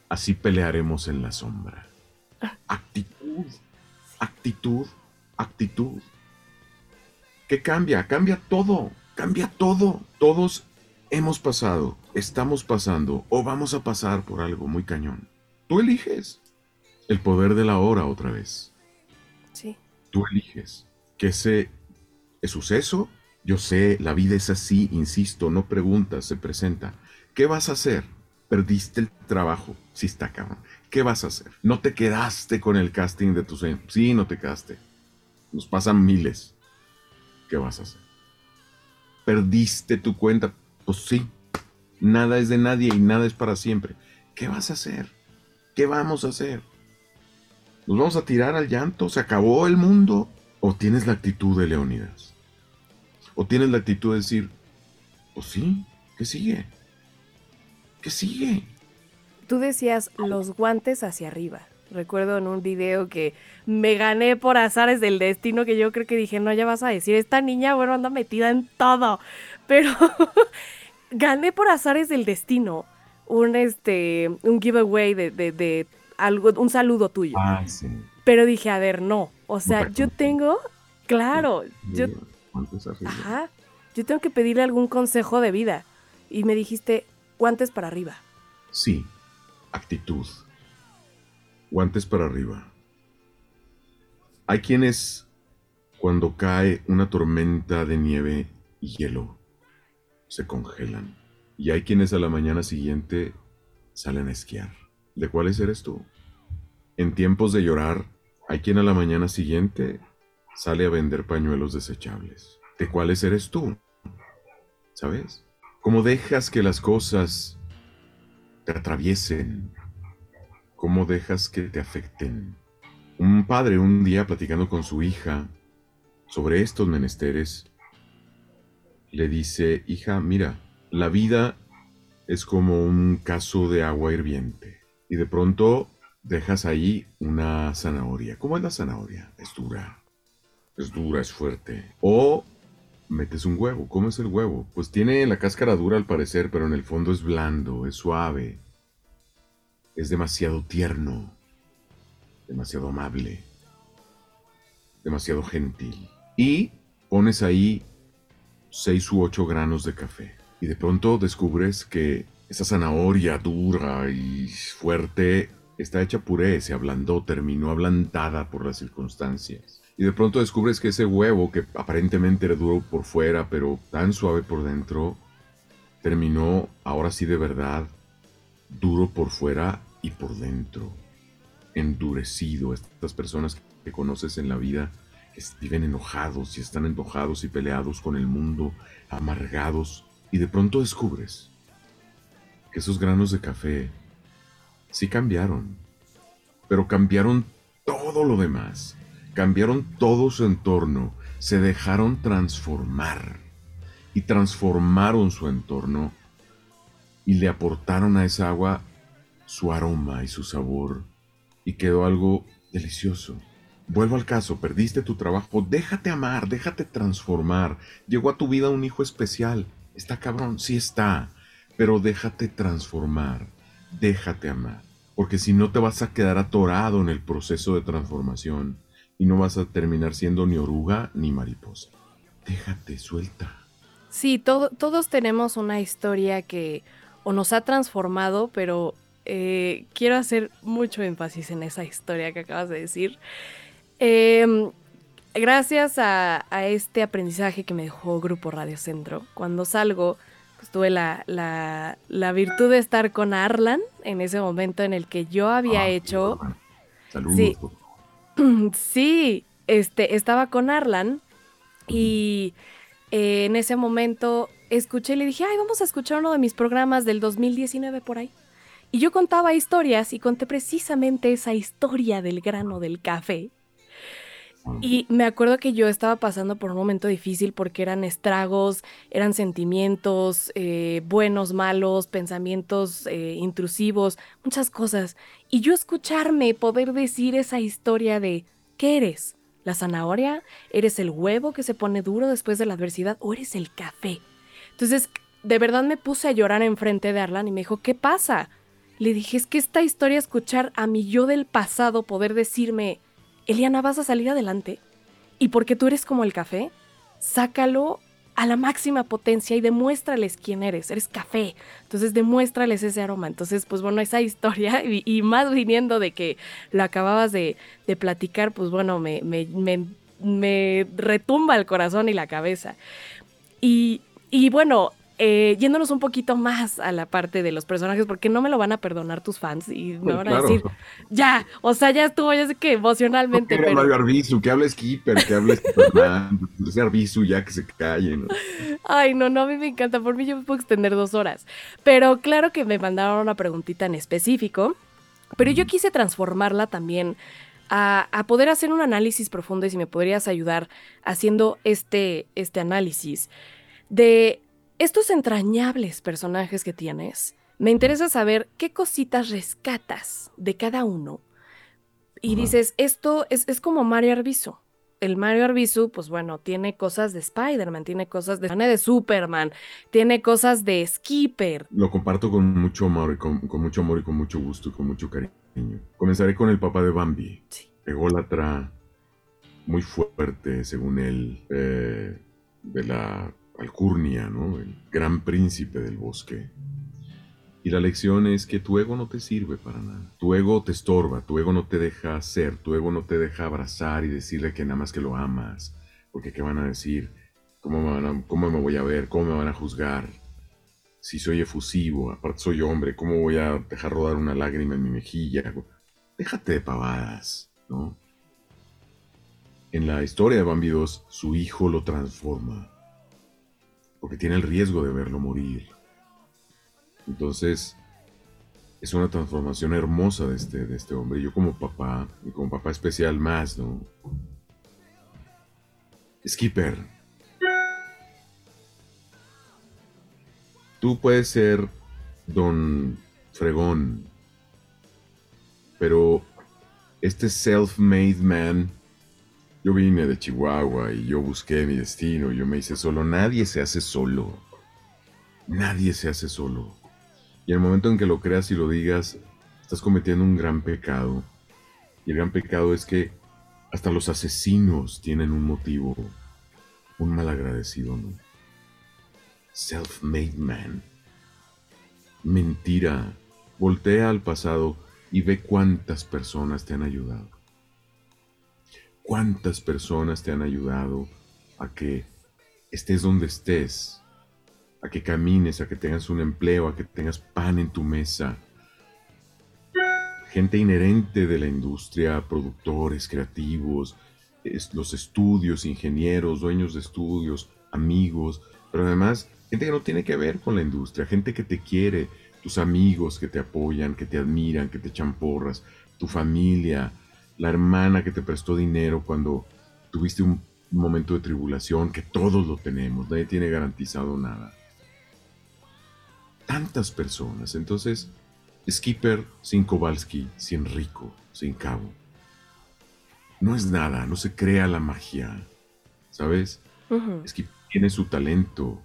[SPEAKER 3] Así pelearemos en la sombra. Actitud, actitud, actitud. ¿Qué cambia? Cambia todo, cambia todo. Todos hemos pasado, estamos pasando o vamos a pasar por algo muy cañón. Tú eliges el poder de la hora otra vez.
[SPEAKER 2] Sí.
[SPEAKER 3] Tú eliges que ese suceso, yo sé, la vida es así, insisto, no preguntas, se presenta. ¿Qué vas a hacer? Perdiste el trabajo. Sí está cabrón. ¿Qué vas a hacer? No te quedaste con el casting de tu sueño. Sí, no te quedaste. Nos pasan miles. ¿Qué vas a hacer? Perdiste tu cuenta. Pues sí. Nada es de nadie y nada es para siempre. ¿Qué vas a hacer? ¿Qué vamos a hacer? ¿Nos vamos a tirar al llanto? ¿Se acabó el mundo? ¿O tienes la actitud de Leónidas? ¿O tienes la actitud de decir, pues sí, ¿qué sigue? ¿Qué sigue?
[SPEAKER 2] Tú decías los guantes hacia arriba. Recuerdo en un video que me gané por azares del destino que yo creo que dije, no, ya vas a decir, esta niña, bueno, anda metida en todo. Pero gané por azares del destino un, este, un giveaway de, de, algo, un saludo tuyo.
[SPEAKER 3] Ah, sí.
[SPEAKER 2] Pero dije, a ver, no. O sea, yo tengo, claro, yo, ajá, yo tengo que pedirle algún consejo de vida. Y me dijiste, guantes para arriba.
[SPEAKER 3] Sí, actitud. Guantes para arriba. Hay quienes, cuando cae una tormenta de nieve y hielo, se congelan. Y hay quienes a la mañana siguiente salen a esquiar. ¿De cuáles eres tú? En tiempos de llorar, hay quien a la mañana siguiente sale a vender pañuelos desechables. de cuáles eres tú. ¿Sabes? Cómo dejas que las cosas te atraviesen. Cómo dejas que te afecten. Un padre un día platicando con su hija sobre estos menesteres, le dice, hija, mira, la vida es como un caso de agua hirviente. Y de pronto dejas ahí una zanahoria. ¿Cómo es la zanahoria? Es dura. Es dura, es fuerte. O metes un huevo. ¿Cómo es el huevo? Pues tiene la cáscara dura al parecer, pero en el fondo es blando, es suave. Es demasiado tierno demasiado amable, demasiado gentil. Y pones ahí seis u ocho granos de café. Y de pronto descubres que esa zanahoria dura y fuerte está hecha puré, se ablandó, terminó ablandada por las circunstancias. Y de pronto descubres que ese huevo, que aparentemente era duro por fuera, pero tan suave por dentro, terminó, ahora sí de verdad, duro por fuera y por dentro endurecido, estas personas que conoces en la vida que viven enojados y están enojados y peleados con el mundo, amargados, y de pronto descubres que esos granos de café sí cambiaron, pero cambiaron todo lo demás, cambiaron todo su entorno, se dejaron transformar y transformaron su entorno y le aportaron a esa agua su aroma y su sabor y quedó algo delicioso. Vuelvo al caso, perdiste tu trabajo, déjate amar, déjate transformar. Llegó a tu vida un hijo especial. Está cabrón, sí está, pero déjate transformar, déjate amar. Porque si no te vas a quedar atorado en el proceso de transformación y no vas a terminar siendo ni oruga ni mariposa. Déjate, suelta.
[SPEAKER 2] Sí, todos tenemos una historia que o nos ha transformado, pero eh, quiero hacer mucho énfasis en esa historia que acabas de decir. Em, gracias a, este aprendizaje que me dejó Grupo Radio Centro, cuando salgo, pues tuve la, virtud de estar con Arlan en ese momento en el que yo había ah, hecho...
[SPEAKER 3] Saludos.
[SPEAKER 2] Sí, sí este, estaba con Arlan y eh, en ese momento escuché y le dije, ay, vamos a escuchar uno de mis programas del 2019 por ahí. Y yo contaba historias y conté precisamente esa historia del grano del café. Y me acuerdo que yo estaba pasando por un momento difícil porque eran estragos, eran sentimientos eh, buenos, malos, pensamientos eh, intrusivos, muchas cosas. Y yo escucharme poder decir esa historia de, ¿qué eres? ¿La zanahoria? ¿Eres el huevo que se pone duro después de la adversidad? ¿O eres el café? Entonces, de verdad me puse a llorar enfrente de Arlan y me dijo, ¿qué pasa? Le dije, es que esta historia, escuchar a mi yo del pasado poder decirme, Eliana, vas a salir adelante. Y porque tú eres como el café, sácalo a la máxima potencia y demuéstrales quién eres. Eres café. Entonces demuéstrales ese aroma. Entonces, pues bueno, esa historia, y, más viniendo de que lo acababas de, platicar, pues bueno, me, me, me, retumba el corazón y la cabeza. Y, y bueno, eh, yéndonos un poquito más a la parte de los personajes, porque no me lo van a perdonar tus fans y me van a decir, ya, o sea, ya estuvo, ya sé que emocionalmente.
[SPEAKER 3] No, pero... Arbizu, que hable Skipper, que hable que Arbizu ya que se calle, ¿no?
[SPEAKER 2] Ay, no, no, a mí me encanta, por mí yo me puedo extender dos horas. Pero claro que me mandaron una preguntita en específico, pero yo quise transformarla también. A, a, poder hacer un análisis profundo y si me podrías ayudar haciendo este, este análisis de estos entrañables personajes que tienes, me interesa saber qué cositas rescatas de cada uno. Y dices, esto es, como Mario Arbizu. El Mario Arbizu, pues bueno, tiene cosas de Spider-Man, tiene cosas de, de Superman, tiene cosas de Skipper.
[SPEAKER 3] Lo comparto con mucho amor, con, mucho amor y con mucho gusto y con mucho cariño. Comenzaré con el papá de Bambi. Sí. Ególatra, muy fuerte, según él, eh, de la Alcurnia, ¿no? El gran príncipe del bosque. Y la lección es que tu ego no te sirve para nada. Tu ego te estorba, tu ego no te deja ser, tu ego no te deja abrazar y decirle que nada más que lo amas. Porque ¿qué van a decir? ¿Cómo me, me voy a ver? ¿Cómo me van a juzgar? Si soy efusivo, aparte soy hombre, ¿cómo voy a dejar rodar una lágrima en mi mejilla? Déjate de pavadas, ¿no? en la historia de Bambi 2, su hijo lo transforma. Porque tiene el riesgo de verlo morir. Entonces, es una transformación hermosa de este, de este hombre. Yo como papá, y como papá especial más, ¿no? Skipper. Tú puedes ser don fregón, pero este self-made man, yo vine de Chihuahua y yo busqué mi destino, yo me hice solo. Nadie se hace solo. Nadie se hace solo. Y en el momento en que lo creas y lo digas, estás cometiendo un gran pecado. Y el gran pecado es que hasta los asesinos tienen un motivo, un malagradecido, ¿no? Self-made man. Mentira. Voltea al pasado y ve cuántas personas te han ayudado. Cuántas personas te han ayudado a que estés donde estés, a que camines, a que tengas un empleo, a que tengas pan en tu mesa. Gente inherente de la industria, productores, creativos, los estudios, ingenieros, dueños de estudios, amigos, pero además gente que no tiene que ver con la industria, gente que te quiere, tus amigos que te apoyan, que te admiran, que te echan porras, tu familia, la hermana que te prestó dinero cuando tuviste un momento de tribulación, que todos lo tenemos, nadie tiene garantizado nada. Tantas personas, entonces, Skipper sin Kowalski, sin Rico, sin Cabo. No es nada, no se crea la magia, ¿sabes? Skipper tiene su talento,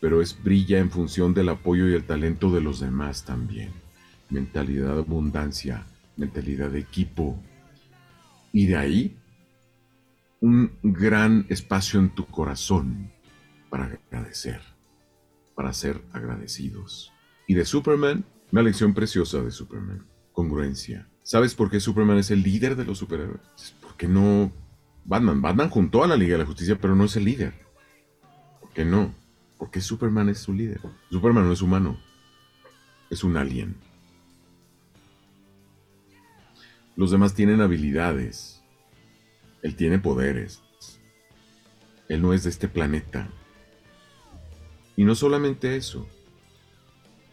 [SPEAKER 3] pero es brilla en función del apoyo y el talento de los demás también. Mentalidad de abundancia, mentalidad de equipo. Y de ahí, un gran espacio en tu corazón para agradecer, para ser agradecidos. Y de Superman, una lección preciosa de Superman, congruencia. ¿Sabes por qué Superman es el líder de los superhéroes? Porque no... Batman, Batman juntó a la Liga de la Justicia, pero no es el líder. ¿Por qué no? Porque Superman es su líder. Superman no es humano. Es un alien. Los demás tienen habilidades. Él tiene poderes. Él no es de este planeta. Y no solamente eso.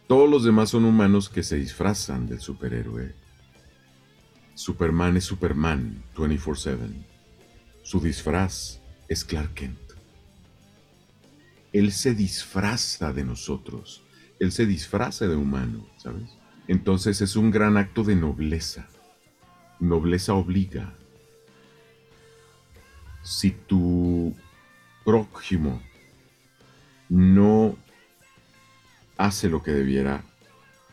[SPEAKER 3] Todos los demás son humanos que se disfrazan del superhéroe. Superman es Superman 24/7. Su disfraz es Clark Kent. Él se disfraza de nosotros. Él se disfraza de humano, ¿sabes? Entonces es un gran acto de nobleza. Nobleza obliga. Si tu prójimo no hace lo que debiera,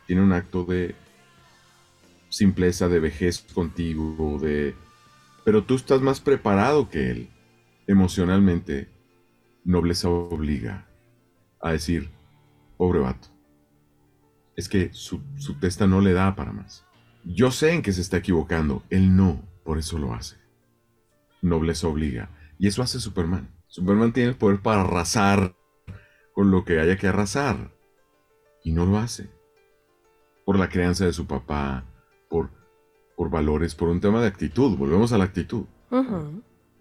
[SPEAKER 3] tiene un acto de simpleza, de vejez contigo, de... Pero tú estás más preparado que él emocionalmente nobleza obliga a decir, pobre vato, es que su, testa no le da para más. Yo sé en que se está equivocando, él no, por eso lo hace. Nobleza obliga. Y eso hace Superman. Superman tiene el poder para arrasar con lo que haya que arrasar. Y no lo hace. Por la crianza de su papá, por, por valores, por un tema de actitud. Volvemos a la actitud.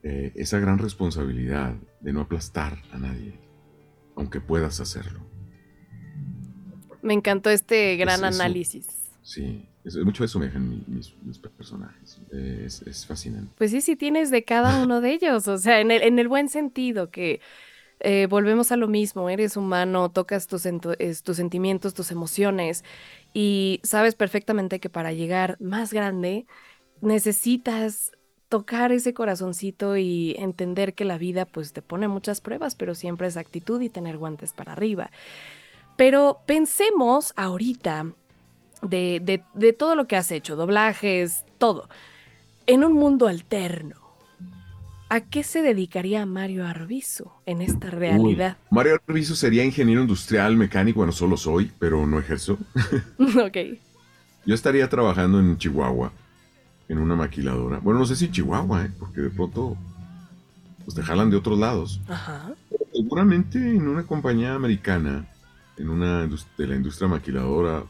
[SPEAKER 3] Eh, esa gran responsabilidad de no aplastar a nadie, aunque puedas hacerlo.
[SPEAKER 2] Me encantó este gran análisis.
[SPEAKER 3] Sí, es, mucho eso me dejan mis, personajes. Es, fascinante.
[SPEAKER 2] Pues sí, sí tienes de cada uno de ellos, o sea, en el, en el buen sentido, que eh, volvemos a lo mismo, eres humano, tocas tus, tus sentimientos, tus emociones y sabes perfectamente que para llegar más grande necesitas tocar ese corazoncito y entender que la vida pues te pone muchas pruebas, pero siempre es actitud y tener guantes para arriba. Pero pensemos ahorita de, de, todo lo que has hecho, doblajes, todo, en un mundo alterno. ¿A qué se dedicaría Mario Arbizu en esta realidad?
[SPEAKER 3] Mario Arbizu sería ingeniero industrial mecánico, bueno, solo soy, pero no ejerzo.
[SPEAKER 2] ok.
[SPEAKER 3] Yo estaría trabajando en Chihuahua en una maquiladora. Bueno, no sé si Chihuahua, ¿eh? porque de pronto pues te jalan de otros lados. Ajá. Seguramente en una compañía americana, en una de la industria maquiladora,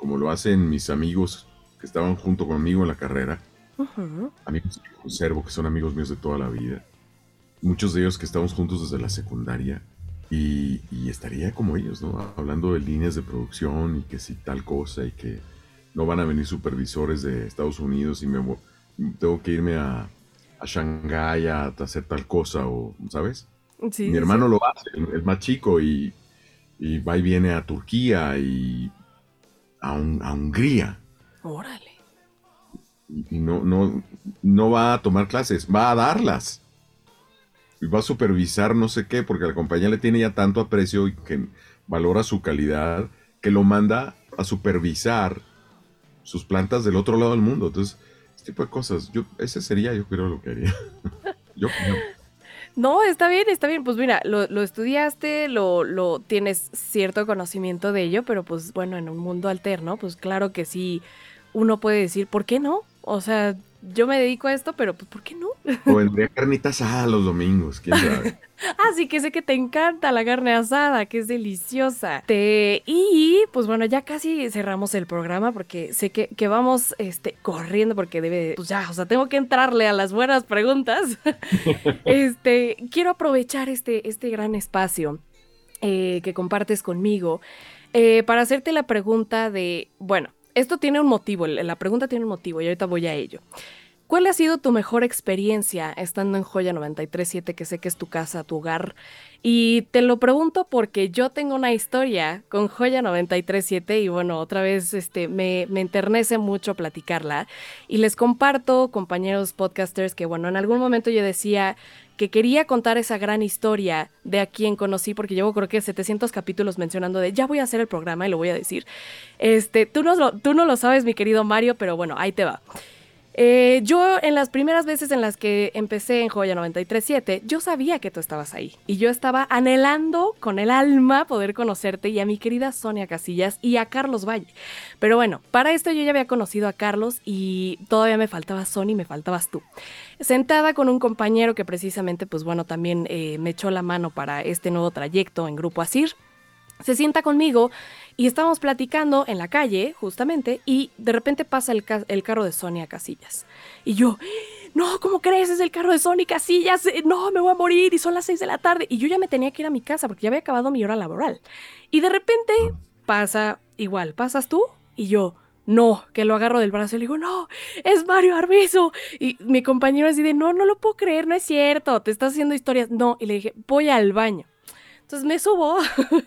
[SPEAKER 3] como lo hacen mis amigos que estaban junto conmigo en la carrera, amigos que conservo, que son amigos míos de toda la vida. Muchos de ellos que estamos juntos desde la secundaria. Y, estaría como ellos, ¿no? Hablando de líneas de producción y que si tal cosa y que no van a venir supervisores de Estados Unidos y me tengo que irme a, a Shanghái a hacer tal cosa o, ¿sabes? Mi hermano lo hace, es más chico y, va y viene a Turquía y a, a Hungría.
[SPEAKER 2] Órale.
[SPEAKER 3] Y no, no, no va a tomar clases, va a darlas y va a supervisar no sé qué, porque la compañía le tiene ya tanto aprecio y que valora su calidad, que lo manda a supervisar sus plantas del otro lado del mundo. Entonces, este tipo de cosas, yo, ese sería yo creo lo que haría. yo
[SPEAKER 2] No, está bien, está bien. Pues mira, lo, lo estudiaste, lo, lo, tienes cierto conocimiento de ello, pero pues bueno, en un mundo alterno, pues claro que sí, uno puede decir, ¿por qué no? O sea, yo me dedico a esto, pero pues, ¿por qué no?
[SPEAKER 3] O vendría carnita asada los domingos, quién sabe.
[SPEAKER 2] ah, sí que sé que te encanta la carne asada, que es deliciosa. Te... Y pues bueno, ya casi cerramos el programa porque sé que, que, vamos este, corriendo porque debe, pues ya, o sea, tengo que entrarle a las buenas preguntas. este, quiero aprovechar este, este gran espacio eh, que compartes conmigo eh, para hacerte la pregunta de, bueno, esto tiene un motivo, la pregunta tiene un motivo y ahorita voy a ello. ¿Cuál ha sido tu mejor experiencia estando en Joya 937, que sé que es tu casa, tu hogar? Y te lo pregunto porque yo tengo una historia con Joya 937 y bueno, otra vez este, me, me enternece mucho platicarla. Y les comparto, compañeros podcasters, que bueno, en algún momento yo decía que quería contar esa gran historia de a quien conocí, porque llevo creo que 700 capítulos mencionando de ya voy a hacer el programa y lo voy a decir. Este, tú no, tú no lo sabes, mi querido Mario, pero bueno, ahí te va. Eh, yo en las primeras veces en las que empecé en Joya 937, yo sabía que tú estabas ahí y yo estaba anhelando con el alma poder conocerte y a mi querida Sonia Casillas y a Carlos Valle. Pero bueno, para esto yo ya había conocido a Carlos y todavía me faltaba Sonia y me faltabas tú. Sentada con un compañero que precisamente, pues bueno, también eh, me echó la mano para este nuevo trayecto en Grupo Asir se sienta conmigo y estábamos platicando en la calle, justamente, y de repente pasa el, carro de Sonia Casillas. Y yo, no, ¿cómo crees? Es el carro de Sonia Casillas, eh, no, me voy a morir y son las seis de la tarde. Y yo ya me tenía que ir a mi casa porque ya había acabado mi hora laboral. Y de repente pasa igual, ¿pasas tú? Y yo, no, que lo agarro del brazo y le digo, no, es Mario Arbizu. Y mi compañero así de, no, no lo puedo creer, no es cierto, te estás haciendo historias. No, y le dije, voy al baño. Entonces me subo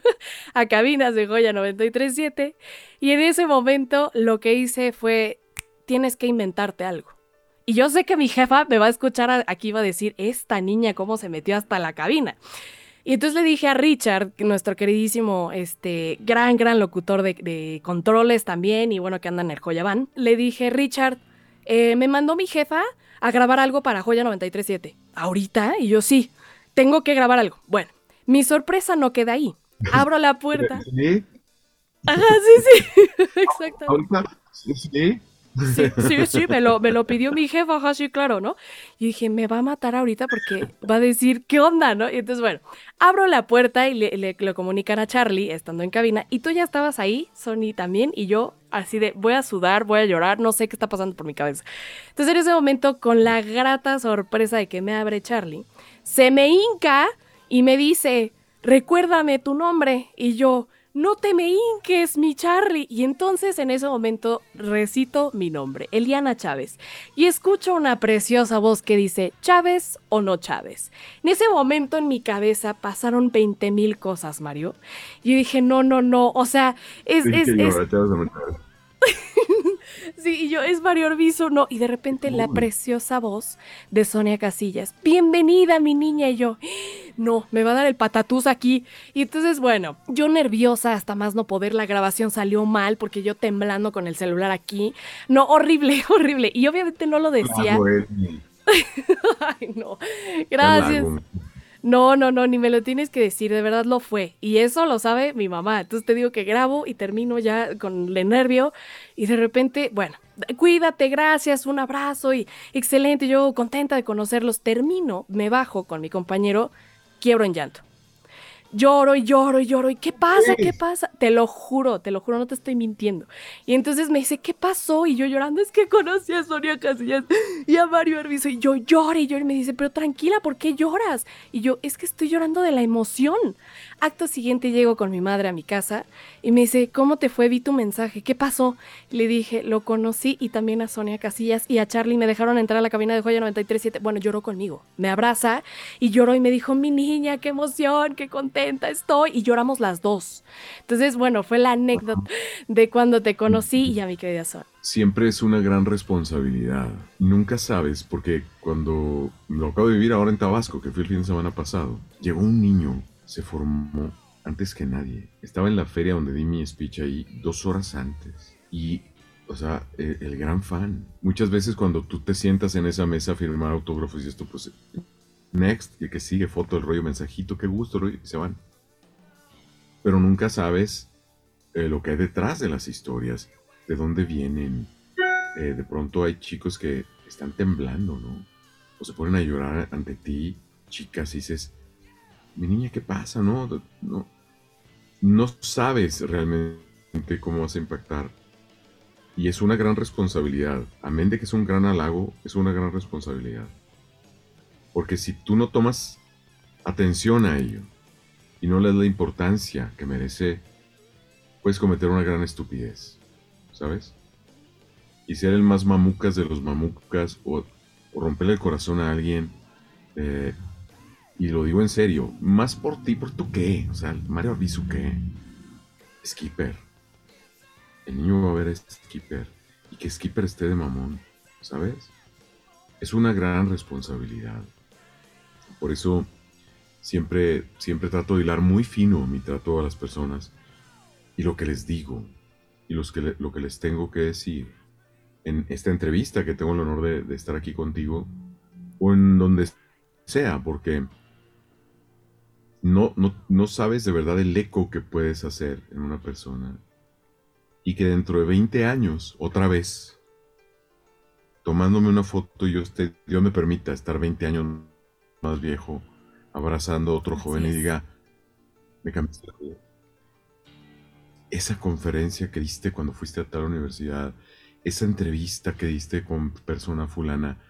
[SPEAKER 2] a cabinas de Joya 937 y en ese momento lo que hice fue, tienes que inventarte algo. Y yo sé que mi jefa me va a escuchar aquí va a decir, esta niña cómo se metió hasta la cabina. Y entonces le dije a Richard, nuestro queridísimo, este, gran, gran locutor de, controles también, y bueno, que anda en el Joya Van, le dije, Richard, eh, me mandó mi jefa a grabar algo para Joya 937. ¿Ahorita? Y yo sí, tengo que grabar algo. Bueno, mi sorpresa no queda ahí. Abro la puerta. ¿Sí? Ajá, sí, sí. Exactamente. ¿Sí? Sí, sí, sí, me lo, me lo pidió mi jefa, ajá, sí, claro, ¿no? Y dije, me va a matar ahorita porque va a decir, ¿qué onda, no? Y entonces, bueno, abro la puerta y le, le, le comunican a Charlie, estando en cabina, y tú ya estabas ahí, Sony también, y yo así de, voy a sudar, voy a llorar, no sé qué está pasando por mi cabeza. Entonces, en ese momento, con la grata sorpresa de que me abre Charlie, se me hinca y me dice, recuérdame tu nombre. Y yo, no te me inques, mi Charlie. Y entonces en ese momento recito mi nombre, Eliana Chávez. Y escucho una preciosa voz que dice, Chávez o no Chávez. En ese momento en mi cabeza pasaron 20 mil cosas, Mario. Y dije, no, no, no. O sea, es... es, es... Sí, y yo, es Mario Orbizo, no. Y de repente la preciosa voz de Sonia Casillas. Bienvenida, mi niña. Y yo, no, me va a dar el patatús aquí. Y entonces, bueno, yo nerviosa hasta más no poder. La grabación salió mal porque yo temblando con el celular aquí. No, horrible, horrible. Y obviamente no lo decía. Ay, no. Gracias. No, no, no, ni me lo tienes que decir, de verdad lo fue. Y eso lo sabe mi mamá. Entonces te digo que grabo y termino ya con el nervio y de repente, bueno, cuídate, gracias, un abrazo y excelente, yo contenta de conocerlos. Termino, me bajo con mi compañero, quiebro en llanto. Lloro y lloro y lloro. ¿Y qué pasa? ¿Qué pasa? Te lo juro, te lo juro, no te estoy mintiendo. Y entonces me dice, ¿qué pasó? Y yo llorando, es que conocí a Sonia Casillas y a Mario Arbizo. Y yo lloro y lloro. Y me dice, pero tranquila, ¿por qué lloras? Y yo, es que estoy llorando de la emoción. Acto siguiente llego con mi madre a mi casa y me dice, ¿cómo te fue? Vi tu mensaje, ¿qué pasó? le dije, lo conocí y también a Sonia Casillas y a Charlie me dejaron entrar a la cabina de Joya 937. Bueno, lloró conmigo, me abraza y lloró y me dijo, mi niña, qué emoción, qué contenta estoy. Y lloramos las dos. Entonces, bueno, fue la anécdota de cuando te conocí y a mi querida Sonia.
[SPEAKER 3] Siempre es una gran responsabilidad. Nunca sabes, porque cuando lo acabo de vivir ahora en Tabasco, que fue el fin de semana pasado, llegó un niño se formó antes que nadie. Estaba en la feria donde di mi speech ahí dos horas antes. Y, o sea, e, el, gran fan. Muchas veces cuando tú te sientas en esa mesa a firmar autógrafos y esto, pues, next, y que sigue foto, el rollo, mensajito, qué gusto, y se van. Pero nunca sabes eh, lo que hay detrás de las historias, de dónde vienen. Eh, de pronto hay chicos que están temblando, ¿no? O se ponen a llorar ante ti, chicas, dices, mi niña, ¿qué pasa? No, no, no sabes realmente cómo vas a impactar. Y es una gran responsabilidad. Amén de que es un gran halago, es una gran responsabilidad. Porque si tú no tomas atención a ello y no le das la importancia que merece, puedes cometer una gran estupidez. ¿Sabes? Y ser el más mamucas de los mamucas o, romperle el corazón a alguien eh, y lo digo en serio, más por ti, por tú qué, o sea, Mario Arbizu qué, Skipper. El niño va a ver a Skipper y que Skipper esté de mamón, ¿sabes? Es una gran responsabilidad. Por eso siempre, siempre trato de hilar muy fino mi trato a las personas y lo que les digo y los que lo que les tengo que decir en esta entrevista que tengo el honor de, de estar aquí contigo o en donde sea, porque no, no, sabes de verdad el eco que puedes hacer en una persona. Y que dentro de 20 años, otra vez, tomándome una foto, yo esté, Dios me permita estar 20 años más viejo, abrazando a otro joven y diga, me cambiaste la vida. Esa conferencia que diste cuando fuiste a tal universidad, esa entrevista que diste con persona fulana,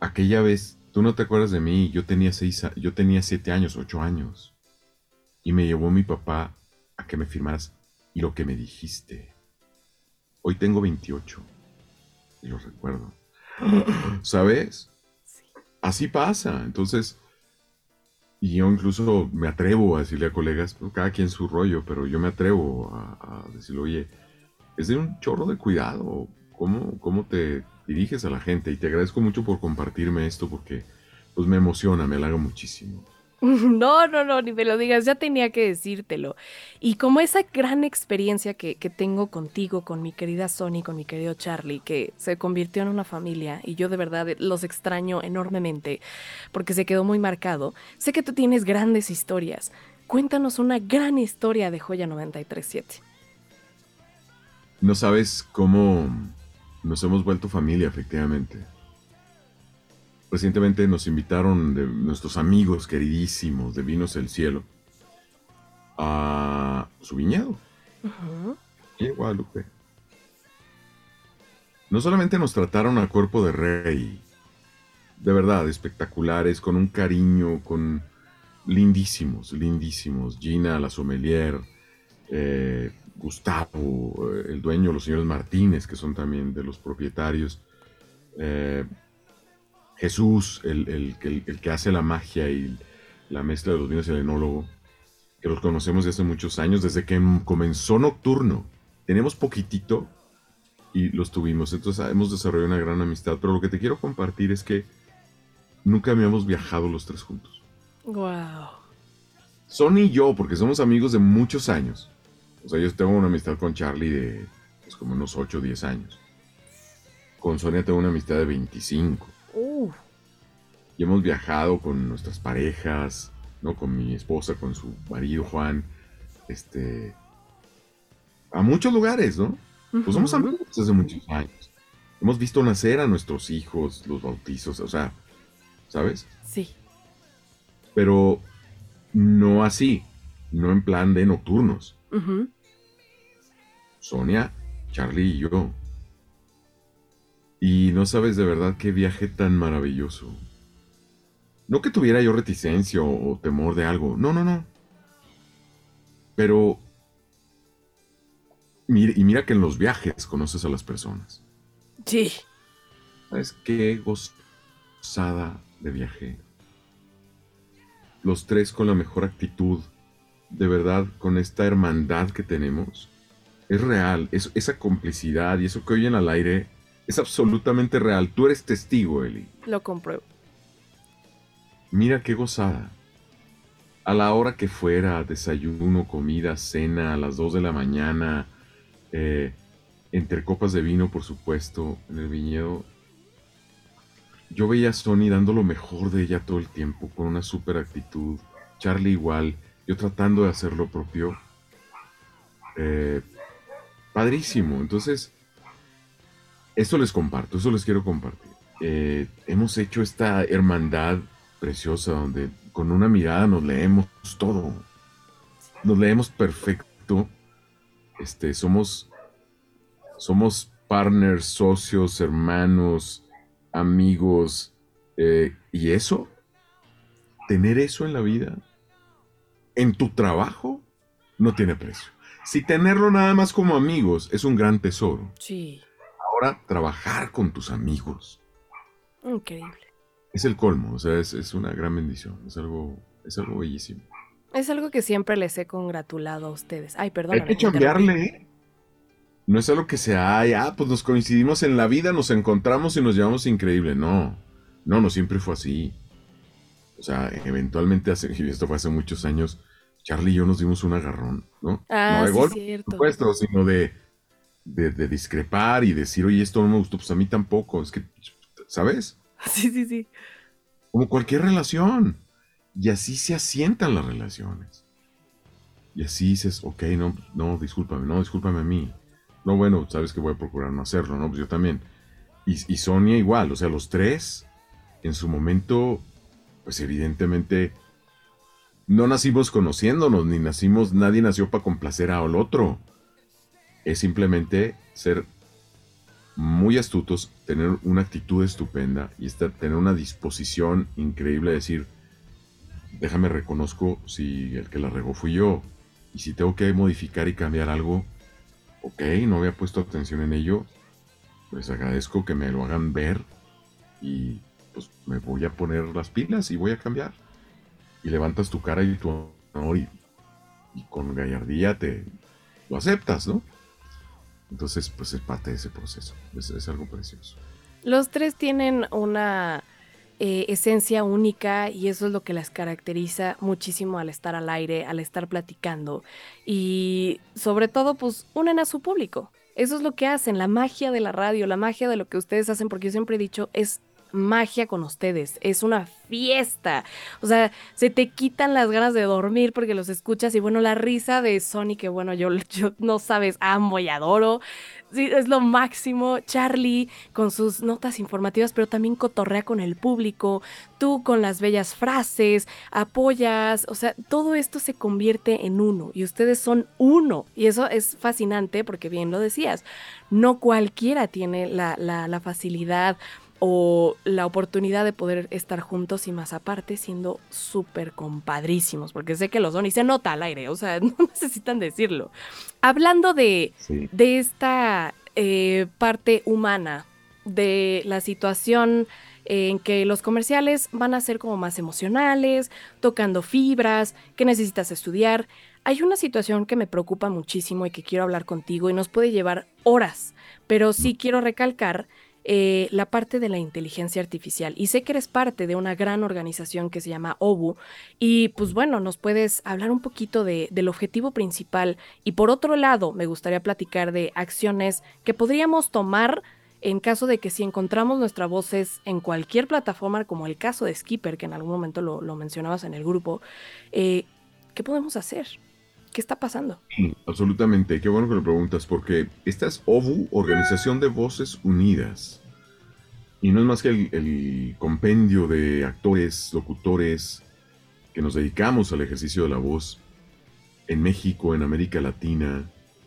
[SPEAKER 3] aquella vez Tú no te acuerdas de mí, yo tenía seis, yo tenía siete años, ocho años. Y me llevó mi papá a que me firmaras y lo que me dijiste. Hoy tengo 28 y lo recuerdo. ¿Sabes? Así pasa. Entonces, y yo incluso me atrevo a decirle a colegas, cada quien su rollo, pero yo me atrevo a, a decirle, oye, es de un chorro de cuidado. ¿Cómo, ¿Cómo te diriges a la gente y te agradezco mucho por compartirme esto porque pues me emociona, me halaga muchísimo.
[SPEAKER 2] No, no, no, ni me lo digas, ya tenía que decírtelo. Y como esa gran experiencia que, que, tengo contigo, con mi querida Sony, con mi querido Charlie, que se convirtió en una familia y yo de verdad los extraño enormemente porque se quedó muy marcado, sé que tú tienes grandes historias. Cuéntanos una gran historia de Joya 937.
[SPEAKER 3] No sabes cómo nos hemos vuelto familia, efectivamente. Recientemente nos invitaron de nuestros amigos queridísimos de Vinos del Cielo a su viñedo. en Guadalupe. No solamente nos trataron a cuerpo de rey, de verdad, espectaculares, con un cariño, con lindísimos, lindísimos. Gina, la sommelier, eh, Gustavo, eh, el dueño, los señores Martínez, que son también de los propietarios, eh, Jesús, el, que hace la magia y la mezcla de los vinos, el enólogo, que los conocemos desde hace muchos años, desde que comenzó Nocturno. Tenemos poquitito y los tuvimos, entonces hemos desarrollado una gran amistad, pero lo que te quiero compartir es que nunca habíamos viajado los tres juntos.
[SPEAKER 2] Wow.
[SPEAKER 3] Son y yo, porque somos amigos de muchos años o sea, yo tengo una amistad con Charlie de pues, como unos 8 o 10 años. Con Sonia tengo una amistad de 25. Y hemos viajado con nuestras parejas, ¿no? Con mi esposa, con su marido Juan, este, a muchos lugares, ¿no? Pues somos amigos desde muchos años. Hemos visto nacer a nuestros hijos, los bautizos, o sea, ¿sabes?
[SPEAKER 2] Sí.
[SPEAKER 3] Pero no así, no en plan de nocturnos.
[SPEAKER 2] Ujú.
[SPEAKER 3] Sonia, Charlie y yo. Y no sabes de verdad qué viaje tan maravilloso. No que tuviera yo reticencia o, temor de algo, no, no, no. Pero... mira- y mira que en los viajes conoces a las personas.
[SPEAKER 2] Sí.
[SPEAKER 3] ¿Sabes qué gozada de viaje? Los tres con la mejor actitud, de verdad, con esta hermandad que tenemos. Es real, es- esa complicidad y eso que oyen al aire es absolutamente real. Tú eres testigo, Eli.
[SPEAKER 2] Lo compruebo.
[SPEAKER 3] Mira qué gozada. A la hora que fuera, desayuno, comida, cena, a las 2 de la mañana, eh, entre copas de vino, por supuesto, en el viñedo. Yo veía a Sony dando lo mejor de ella todo el tiempo, con una super actitud. Charlie igual, yo tratando de hacer lo propio. Eh, padrísimo. Entonces, eso les comparto, eso les quiero compartir. Eh, hemos hecho esta hermandad preciosa donde con una mirada nos leemos todo. Nos leemos perfecto. Este, somos somos partners, socios, hermanos, amigos. eh, y eso, tener eso en la vida, en tu trabajo, no tiene precio. Si tenerlo nada más como amigos es un gran tesoro.
[SPEAKER 2] Sí.
[SPEAKER 3] Ahora, trabajar con tus amigos
[SPEAKER 2] Increíble.
[SPEAKER 3] es el colmo, o sea, es, es una gran bendición, es algo, es algo bellísimo.
[SPEAKER 2] Es algo que siempre les he congratulado a ustedes. Ay, perdón.
[SPEAKER 3] Hay que chambearle, ¿eh? No es algo que sea, ay, ah, pues nos coincidimos en la vida, nos encontramos y nos llevamos increíble. No, no, no siempre fue así. O sea, eventualmente, hace, y esto fue hace muchos años, Charlie y yo nos dimos un agarrón, ¿no?
[SPEAKER 2] Ah,
[SPEAKER 3] no de
[SPEAKER 2] sí,
[SPEAKER 3] golpe,
[SPEAKER 2] cierto.
[SPEAKER 3] por supuesto, sino de, de, de discrepar y decir, oye, esto no me gustó, pues a mí tampoco. Es que, ¿sabes?
[SPEAKER 2] Sí, sí, sí.
[SPEAKER 3] Como cualquier relación. Y así se asientan las relaciones. Y así dices, ok, no, no, discúlpame, no, discúlpame a mí. No, bueno, sabes que voy a procurar no hacerlo, ¿no? Pues yo también. Y, y Sonia igual, o sea, los tres, en su momento, pues evidentemente, no nacimos conociéndonos, ni nacimos, nadie nació para complacer al otro. Es simplemente ser muy astutos, tener una actitud estupenda y estar, tener una disposición increíble de decir, déjame reconozco si el que la regó fui yo. Y si tengo que modificar y cambiar algo, ok, no había puesto atención en ello, pues agradezco que me lo hagan ver y pues me voy a poner las pilas y voy a cambiar. Y levantas tu cara y tu honor y, con gallardía te lo aceptas, ¿no? Entonces, pues es parte de ese proceso. Es, es algo precioso.
[SPEAKER 2] Los tres tienen una eh, esencia única y eso es lo que las caracteriza muchísimo al estar al aire, al estar platicando y sobre todo pues unen a su público. Eso es lo que hacen, la magia de la radio, la magia de lo que ustedes hacen, porque yo siempre he dicho, es magia con ustedes, es una fiesta. O sea, se te quitan las ganas de dormir porque los escuchas y bueno, la risa de Sony, que bueno, yo, yo no sabes, amo y adoro. Sí, es lo máximo. Charlie con sus notas informativas, pero también cotorrea con el público. Tú con las bellas frases, apoyas. O sea, todo esto se convierte en uno y ustedes son uno. Y eso es fascinante porque bien lo decías. No cualquiera tiene la, la, la facilidad o la oportunidad de poder estar juntos y más aparte siendo súper compadrísimos, porque sé que lo son y se nota al aire, o sea, no necesitan decirlo. Hablando de,
[SPEAKER 3] Sí.
[SPEAKER 2] de esta eh, parte humana, de la situación en que los comerciales van a ser como más emocionales, tocando fibras, que necesitas estudiar. Hay una situación que me preocupa muchísimo y que quiero hablar contigo y nos puede llevar horas, pero sí quiero recalcar eh, la parte de la inteligencia artificial. Y sé que eres parte de una gran organización que se llama OBU. Y pues bueno, nos puedes hablar un poquito de, del objetivo principal. Y por otro lado, me gustaría platicar de acciones que podríamos tomar en caso de que si encontramos nuestras voces en cualquier plataforma, como el caso de Skipper, que en algún momento lo, mencionabas en el grupo, eh, ¿qué podemos hacer? ¿Qué está pasando?
[SPEAKER 3] Sí, absolutamente. Qué bueno que lo preguntas, porque esta es OVU, Organización de Voces Unidas. Y no es más que el, el compendio de actores, locutores, que nos dedicamos al ejercicio de la voz, en México, en América Latina,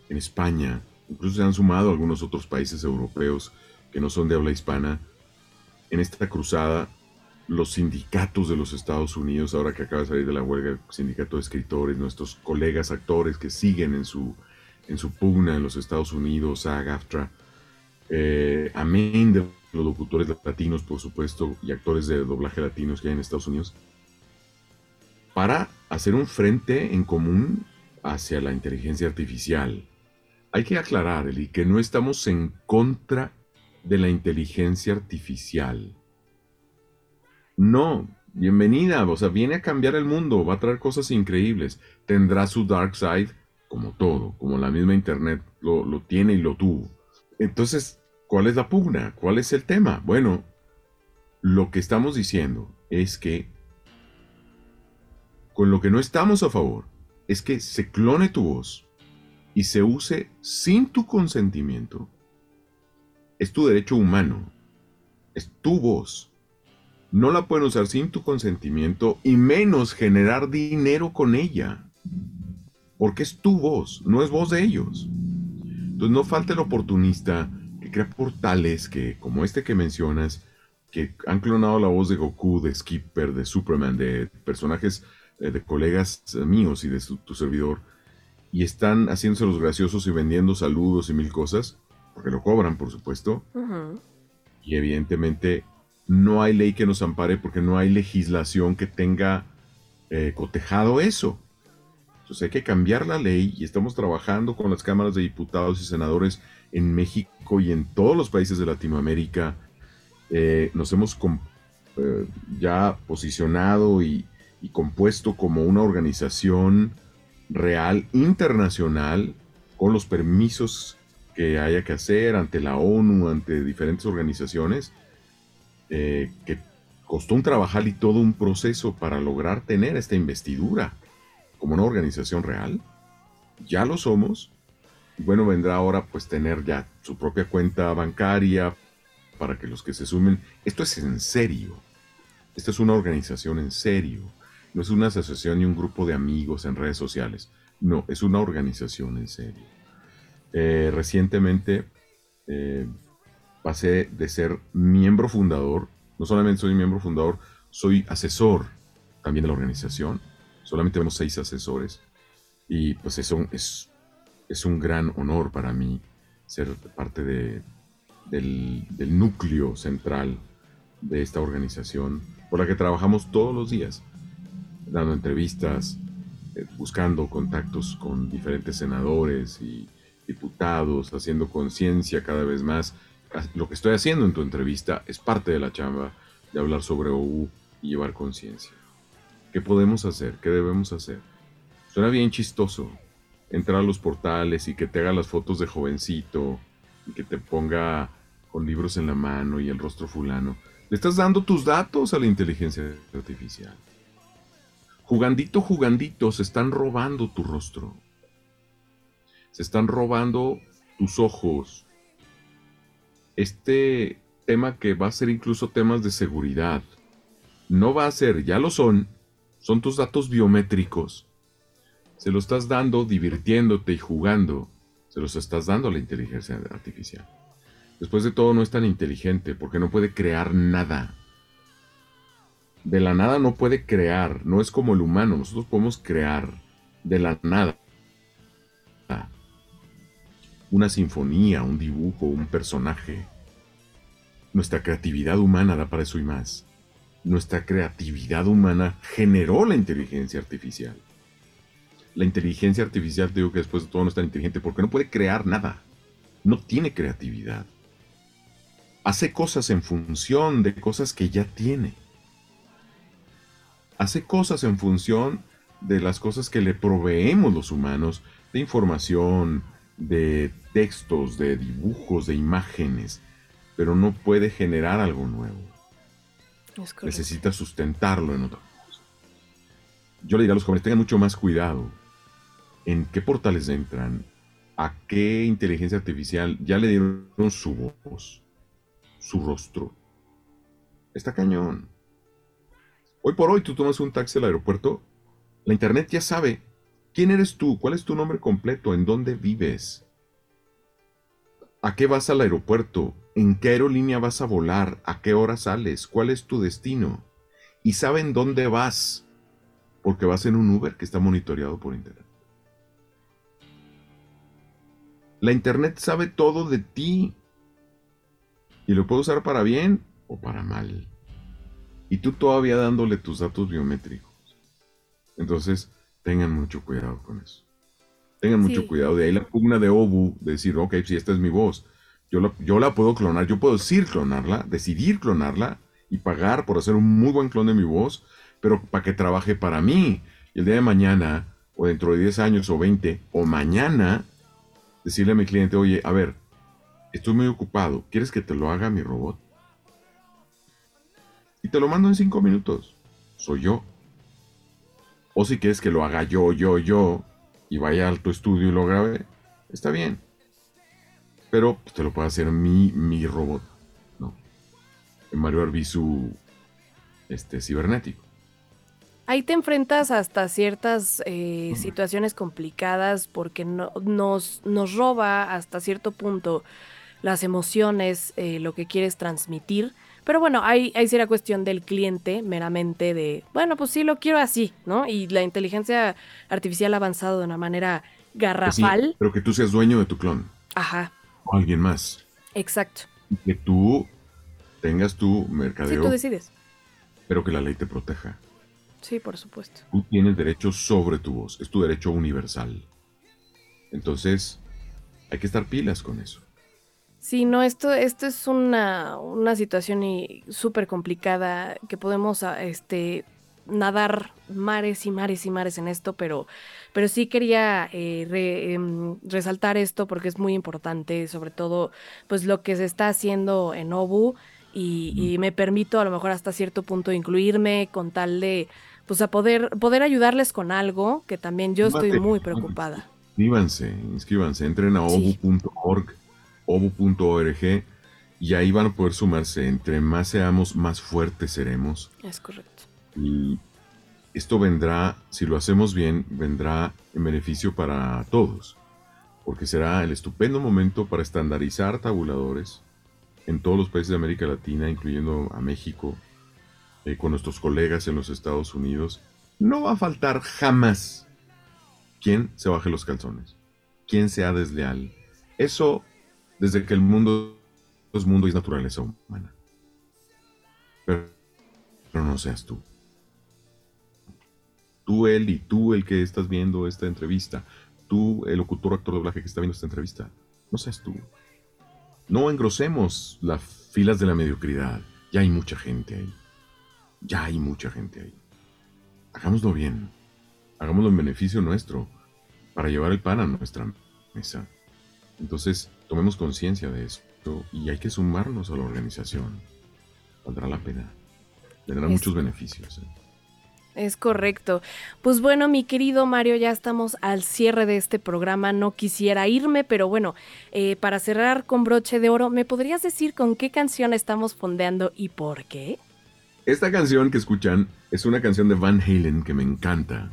[SPEAKER 3] en España, incluso se han sumado algunos otros países europeos que no son de habla hispana, en esta cruzada, los sindicatos de los Estados Unidos, ahora que acaba de salir de la huelga el sindicato de escritores, nuestros colegas actores que siguen en su, en su pugna en los Estados Unidos, SAG-AFTRA, eh, amén de los locutores latinos, por supuesto, y actores de doblaje latinos que hay en Estados Unidos, para hacer un frente en común hacia la inteligencia artificial. Hay que aclarar, Eli, que no estamos en contra de la inteligencia artificial. No, bienvenida, o sea, viene a cambiar el mundo, va a traer cosas increíbles. Tendrá su dark side, como todo, como la misma Internet lo, lo tiene y lo tuvo. Entonces, ¿cuál es la pugna? ¿Cuál es el tema? Bueno, lo que estamos diciendo es que con lo que no estamos a favor es que se clone tu voz y se use sin tu consentimiento es tu derecho humano, es tu voz. No la pueden usar sin tu consentimiento y menos generar dinero con ella. Porque es tu voz, no es voz de ellos. Entonces no falta el oportunista que crea portales que, como este que mencionas, que han clonado la voz de Goku, de Skipper, de Superman, de personajes eh, de colegas míos y de tu servidor, y están haciéndose los graciosos y vendiendo saludos y mil cosas porque lo cobran, por supuesto. Y evidentemente no hay ley que nos ampare porque no hay legislación que tenga eh, cotejado eso. Entonces hay que cambiar la ley y estamos trabajando con las cámaras de diputados y senadores en México y en todos los países de Latinoamérica. Eh, nos hemos eh, ya posicionado y, y compuesto como una organización real internacional con los permisos que haya que hacer ante la ONU, ante diferentes organizaciones, eh, que costó un trabajar y todo un proceso para lograr tener esta investidura como una organización real. Ya lo somos. Bueno, vendrá ahora pues tener ya su propia cuenta bancaria para que los que se sumen, esto es en serio. Esto es una organización en serio. No es una asociación ni un grupo de amigos en redes sociales. No, es una organización en serio. Eh, recientemente eh, pasé de ser miembro fundador, no solamente soy miembro fundador, soy asesor también de la organización. Solamente tenemos seis asesores y pues eso es, es un gran honor para mí ser parte de, del, núcleo central de esta organización por la que trabajamos todos los días, dando entrevistas, eh, buscando contactos con diferentes senadores y diputados, haciendo conciencia cada vez más. Lo que estoy haciendo en tu entrevista es parte de la chamba de hablar sobre OU y llevar conciencia. ¿Qué podemos hacer? ¿Qué debemos hacer? Suena bien chistoso entrar a los portales y que te haga las fotos de jovencito y que te ponga con libros en la mano y el rostro fulano. Le estás dando tus datos a la inteligencia artificial. Jugandito, jugandito, se están robando tu rostro. Se están robando tus ojos. Este tema que va a ser incluso temas de seguridad. No va a ser, ya lo son, son tus datos biométricos. Se lo estás dando divirtiéndote y jugando. Se los estás dando a la inteligencia artificial. Después de todo no es tan inteligente porque no puede crear nada. De la nada no puede crear, no es como el humano, nosotros podemos crear de la nada una sinfonía, un dibujo, un personaje. Nuestra creatividad humana da para eso y más. Nuestra creatividad humana generó la inteligencia artificial. La inteligencia artificial, digo que después de todo no es tan inteligente porque no puede crear nada. No tiene creatividad. Hace cosas en función de cosas que ya tiene. Hace cosas en función de las cosas que le proveemos los humanos de información, de textos, de dibujos, de imágenes, pero no puede generar algo nuevo. Necesita sustentarlo en otra cosa. Yo le diría a los jóvenes, tengan mucho más cuidado en qué portales entran, a qué inteligencia artificial ya le dieron su voz, su rostro. Está cañón. Hoy por hoy tú tomas un taxi al aeropuerto, la internet ya sabe quién eres tú, cuál es tu nombre completo, en dónde vives, a qué vas al aeropuerto, en qué aerolínea vas a volar, a qué hora sales, cuál es tu destino. Y saben dónde vas, porque vas en un Uber que está monitoreado por internet. La internet sabe todo de ti y lo puede usar para bien o para mal. Y tú todavía dándole tus datos biométricos. Entonces, tengan mucho cuidado con eso. Tengan mucho cuidado. De ahí la pugna de Obu, de decir, ok, si esta es mi voz, yo la, yo la puedo clonar, yo puedo decir clonarla, decidir clonarla y pagar por hacer un muy buen clon de mi voz, pero para que trabaje para mí. Y el día de mañana, o dentro de 10 años, o 20, o mañana, decirle a mi cliente, oye, a ver, estoy muy ocupado, ¿quieres que te lo haga mi robot? Y te lo mando en 5 minutos. Soy yo. O si quieres que lo haga yo, yo, yo, y vaya a tu estudio y lo grabe, está bien. Pero pues, te lo puede hacer mi, mi robot, ¿no? Mario Arbizu este, cibernético.
[SPEAKER 2] Ahí te enfrentas hasta ciertas eh, situaciones complicadas porque no, nos, nos roba hasta cierto punto las emociones, eh, lo que quieres transmitir. Pero bueno, ahí, ahí cuestión del cliente, meramente de, bueno, pues sí lo quiero así, ¿no? Y la inteligencia artificial ha avanzado de una manera garrafal.
[SPEAKER 3] pero que tú seas dueño de tu clon.
[SPEAKER 2] Ajá.
[SPEAKER 3] O alguien más.
[SPEAKER 2] Exacto.
[SPEAKER 3] Y que tú tengas tu mercadeo.
[SPEAKER 2] Sí, tú decides.
[SPEAKER 3] Pero que la ley te proteja.
[SPEAKER 2] Sí, por supuesto.
[SPEAKER 3] Tú tienes derecho sobre tu voz. Es tu derecho universal. Entonces, hay que estar pilas con eso.
[SPEAKER 2] Sí, no, esto, esto es una, situación súper complicada que podemos ah, este, nadar mares y mares y mares en esto, pero, pero sí quería eh, em, resaltar esto porque es muy importante, sobre todo pues lo que se está haciendo en OBU y, me permito a lo mejor hasta cierto punto incluirme con tal de pues a poder, poder ayudarles con algo que también yo estoy muy preocupada.
[SPEAKER 3] Inscríbanse, inscríbanse, entren a obu.org obu.org y ahí van a poder sumarse. Entre más seamos, más fuertes seremos.
[SPEAKER 2] Es correcto.
[SPEAKER 3] Y esto vendrá, si lo hacemos bien, vendrá en beneficio para todos, porque será el estupendo momento para estandarizar tabuladores en todos los países de América Latina, incluyendo a México, eh, con nuestros colegas en los Estados Unidos. No va a faltar jamás quien se baje los calzones, quien sea desleal. Eso desde que el mundo es mundo y naturaleza humana. Pero, no seas tú. Tú, él y tú, el que estás viendo esta entrevista. Tú, el locutor actor de doblaje que está viendo esta entrevista. No seas tú. No engrosemos las filas de la mediocridad. Ya hay mucha gente ahí. Ya hay mucha gente ahí. Hagámoslo bien. Hagámoslo en beneficio nuestro. Para llevar el pan a nuestra mesa. Entonces, tomemos conciencia de esto y hay que sumarnos a la organización. Valdrá la pena. Tendrá muchos beneficios. ¿eh?
[SPEAKER 2] Es correcto. Pues bueno, mi querido Mario, ya estamos al cierre de este programa. No quisiera irme, pero bueno, eh, para cerrar con broche de oro, ¿me podrías decir con qué canción estamos fondeando y por qué?
[SPEAKER 3] Esta canción que escuchan es una canción de Van Halen que me encanta.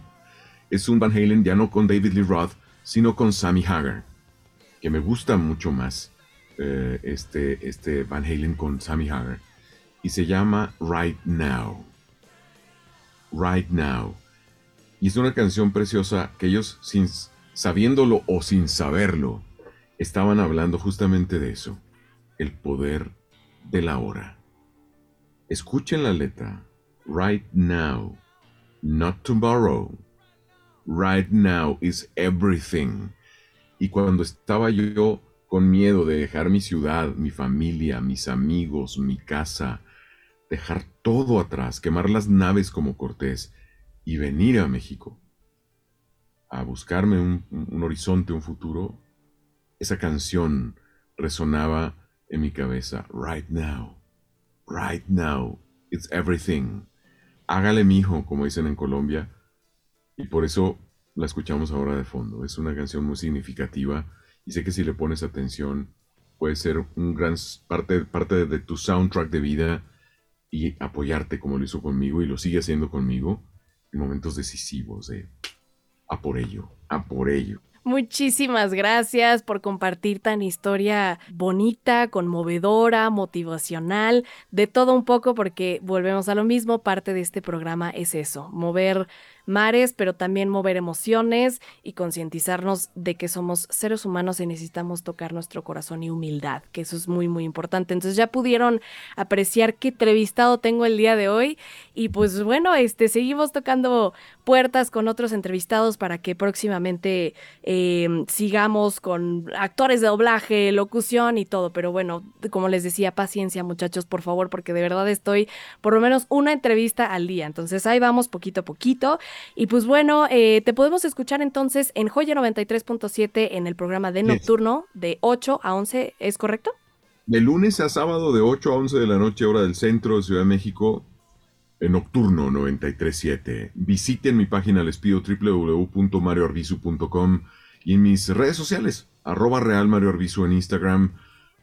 [SPEAKER 3] Es un Van Halen ya no con David Lee Roth, sino con Sammy Hagar que me gusta mucho más, eh, este, este Van Halen con Sammy Hagar, y se llama Right Now. Right Now. Y es una canción preciosa que ellos, sin sabiéndolo o sin saberlo, estaban hablando justamente de eso, el poder de la hora. Escuchen la letra. Right now, not tomorrow. Right now is everything. Y cuando estaba yo con miedo de dejar mi ciudad, mi familia, mis amigos, mi casa, dejar todo atrás, quemar las naves como Cortés y venir a México a buscarme un, horizonte, un futuro, esa canción resonaba en mi cabeza. Right now, right now, it's everything. Hágale mi hijo, como dicen en Colombia. Y por eso la escuchamos ahora de fondo. Es una canción muy significativa y sé que si le pones atención puede ser un gran parte, parte de tu soundtrack de vida y apoyarte como lo hizo conmigo y lo sigue haciendo conmigo en momentos decisivos de a por ello, a por ello.
[SPEAKER 2] Muchísimas gracias por compartir tan historia bonita, conmovedora, motivacional, de todo un poco, porque volvemos a lo mismo, parte de este programa es eso, mover mares, pero también mover emociones y concientizarnos de que somos seres humanos y necesitamos tocar nuestro corazón y humildad, que eso es muy, muy importante. Entonces ya pudieron apreciar qué entrevistado tengo el día de hoy y pues bueno, este, seguimos tocando puertas con otros entrevistados para que próximamente em, sigamos con actores de doblaje, locución y todo. Pero bueno, como les decía, paciencia muchachos, por favor, porque de verdad estoy por lo menos una entrevista al día. Entonces ahí vamos poquito a poquito. Y pues bueno, eh, te podemos escuchar entonces en Joya 93.7 en el programa de Nocturno de 8 a 11, ¿es correcto?
[SPEAKER 3] De lunes a sábado de 8 a 11 de la noche, hora del centro de Ciudad de México, en Nocturno 93.7. Visiten mi página, les pido www.marioarbizu.com y en mis redes sociales, arroba real Mario Arbizu en Instagram,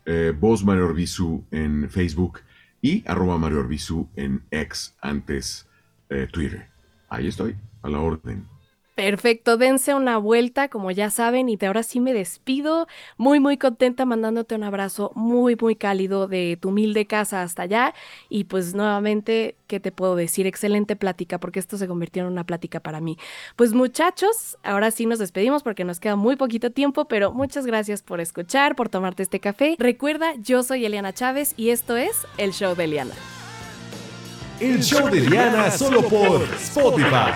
[SPEAKER 3] eh, voz Mario Arbizu en Facebook y arroba Mario Arbizu en X, antes eh, Twitter. Ahí estoy, a la orden.
[SPEAKER 2] Perfecto, dense una vuelta, como ya saben, y de ahora sí me despido. Muy, muy contenta mandándote un abrazo muy, muy cálido de tu humilde casa hasta allá. Y pues nuevamente, ¿qué te puedo decir? Excelente plática, porque esto se convirtió en una plática para mí. Pues muchachos, ahora sí nos despedimos porque nos queda muy poquito tiempo, pero muchas gracias por escuchar, por tomarte este café. Recuerda, yo soy Eliana Chávez y esto es El Show de Eliana.
[SPEAKER 1] El show de Diana solo por Spotify.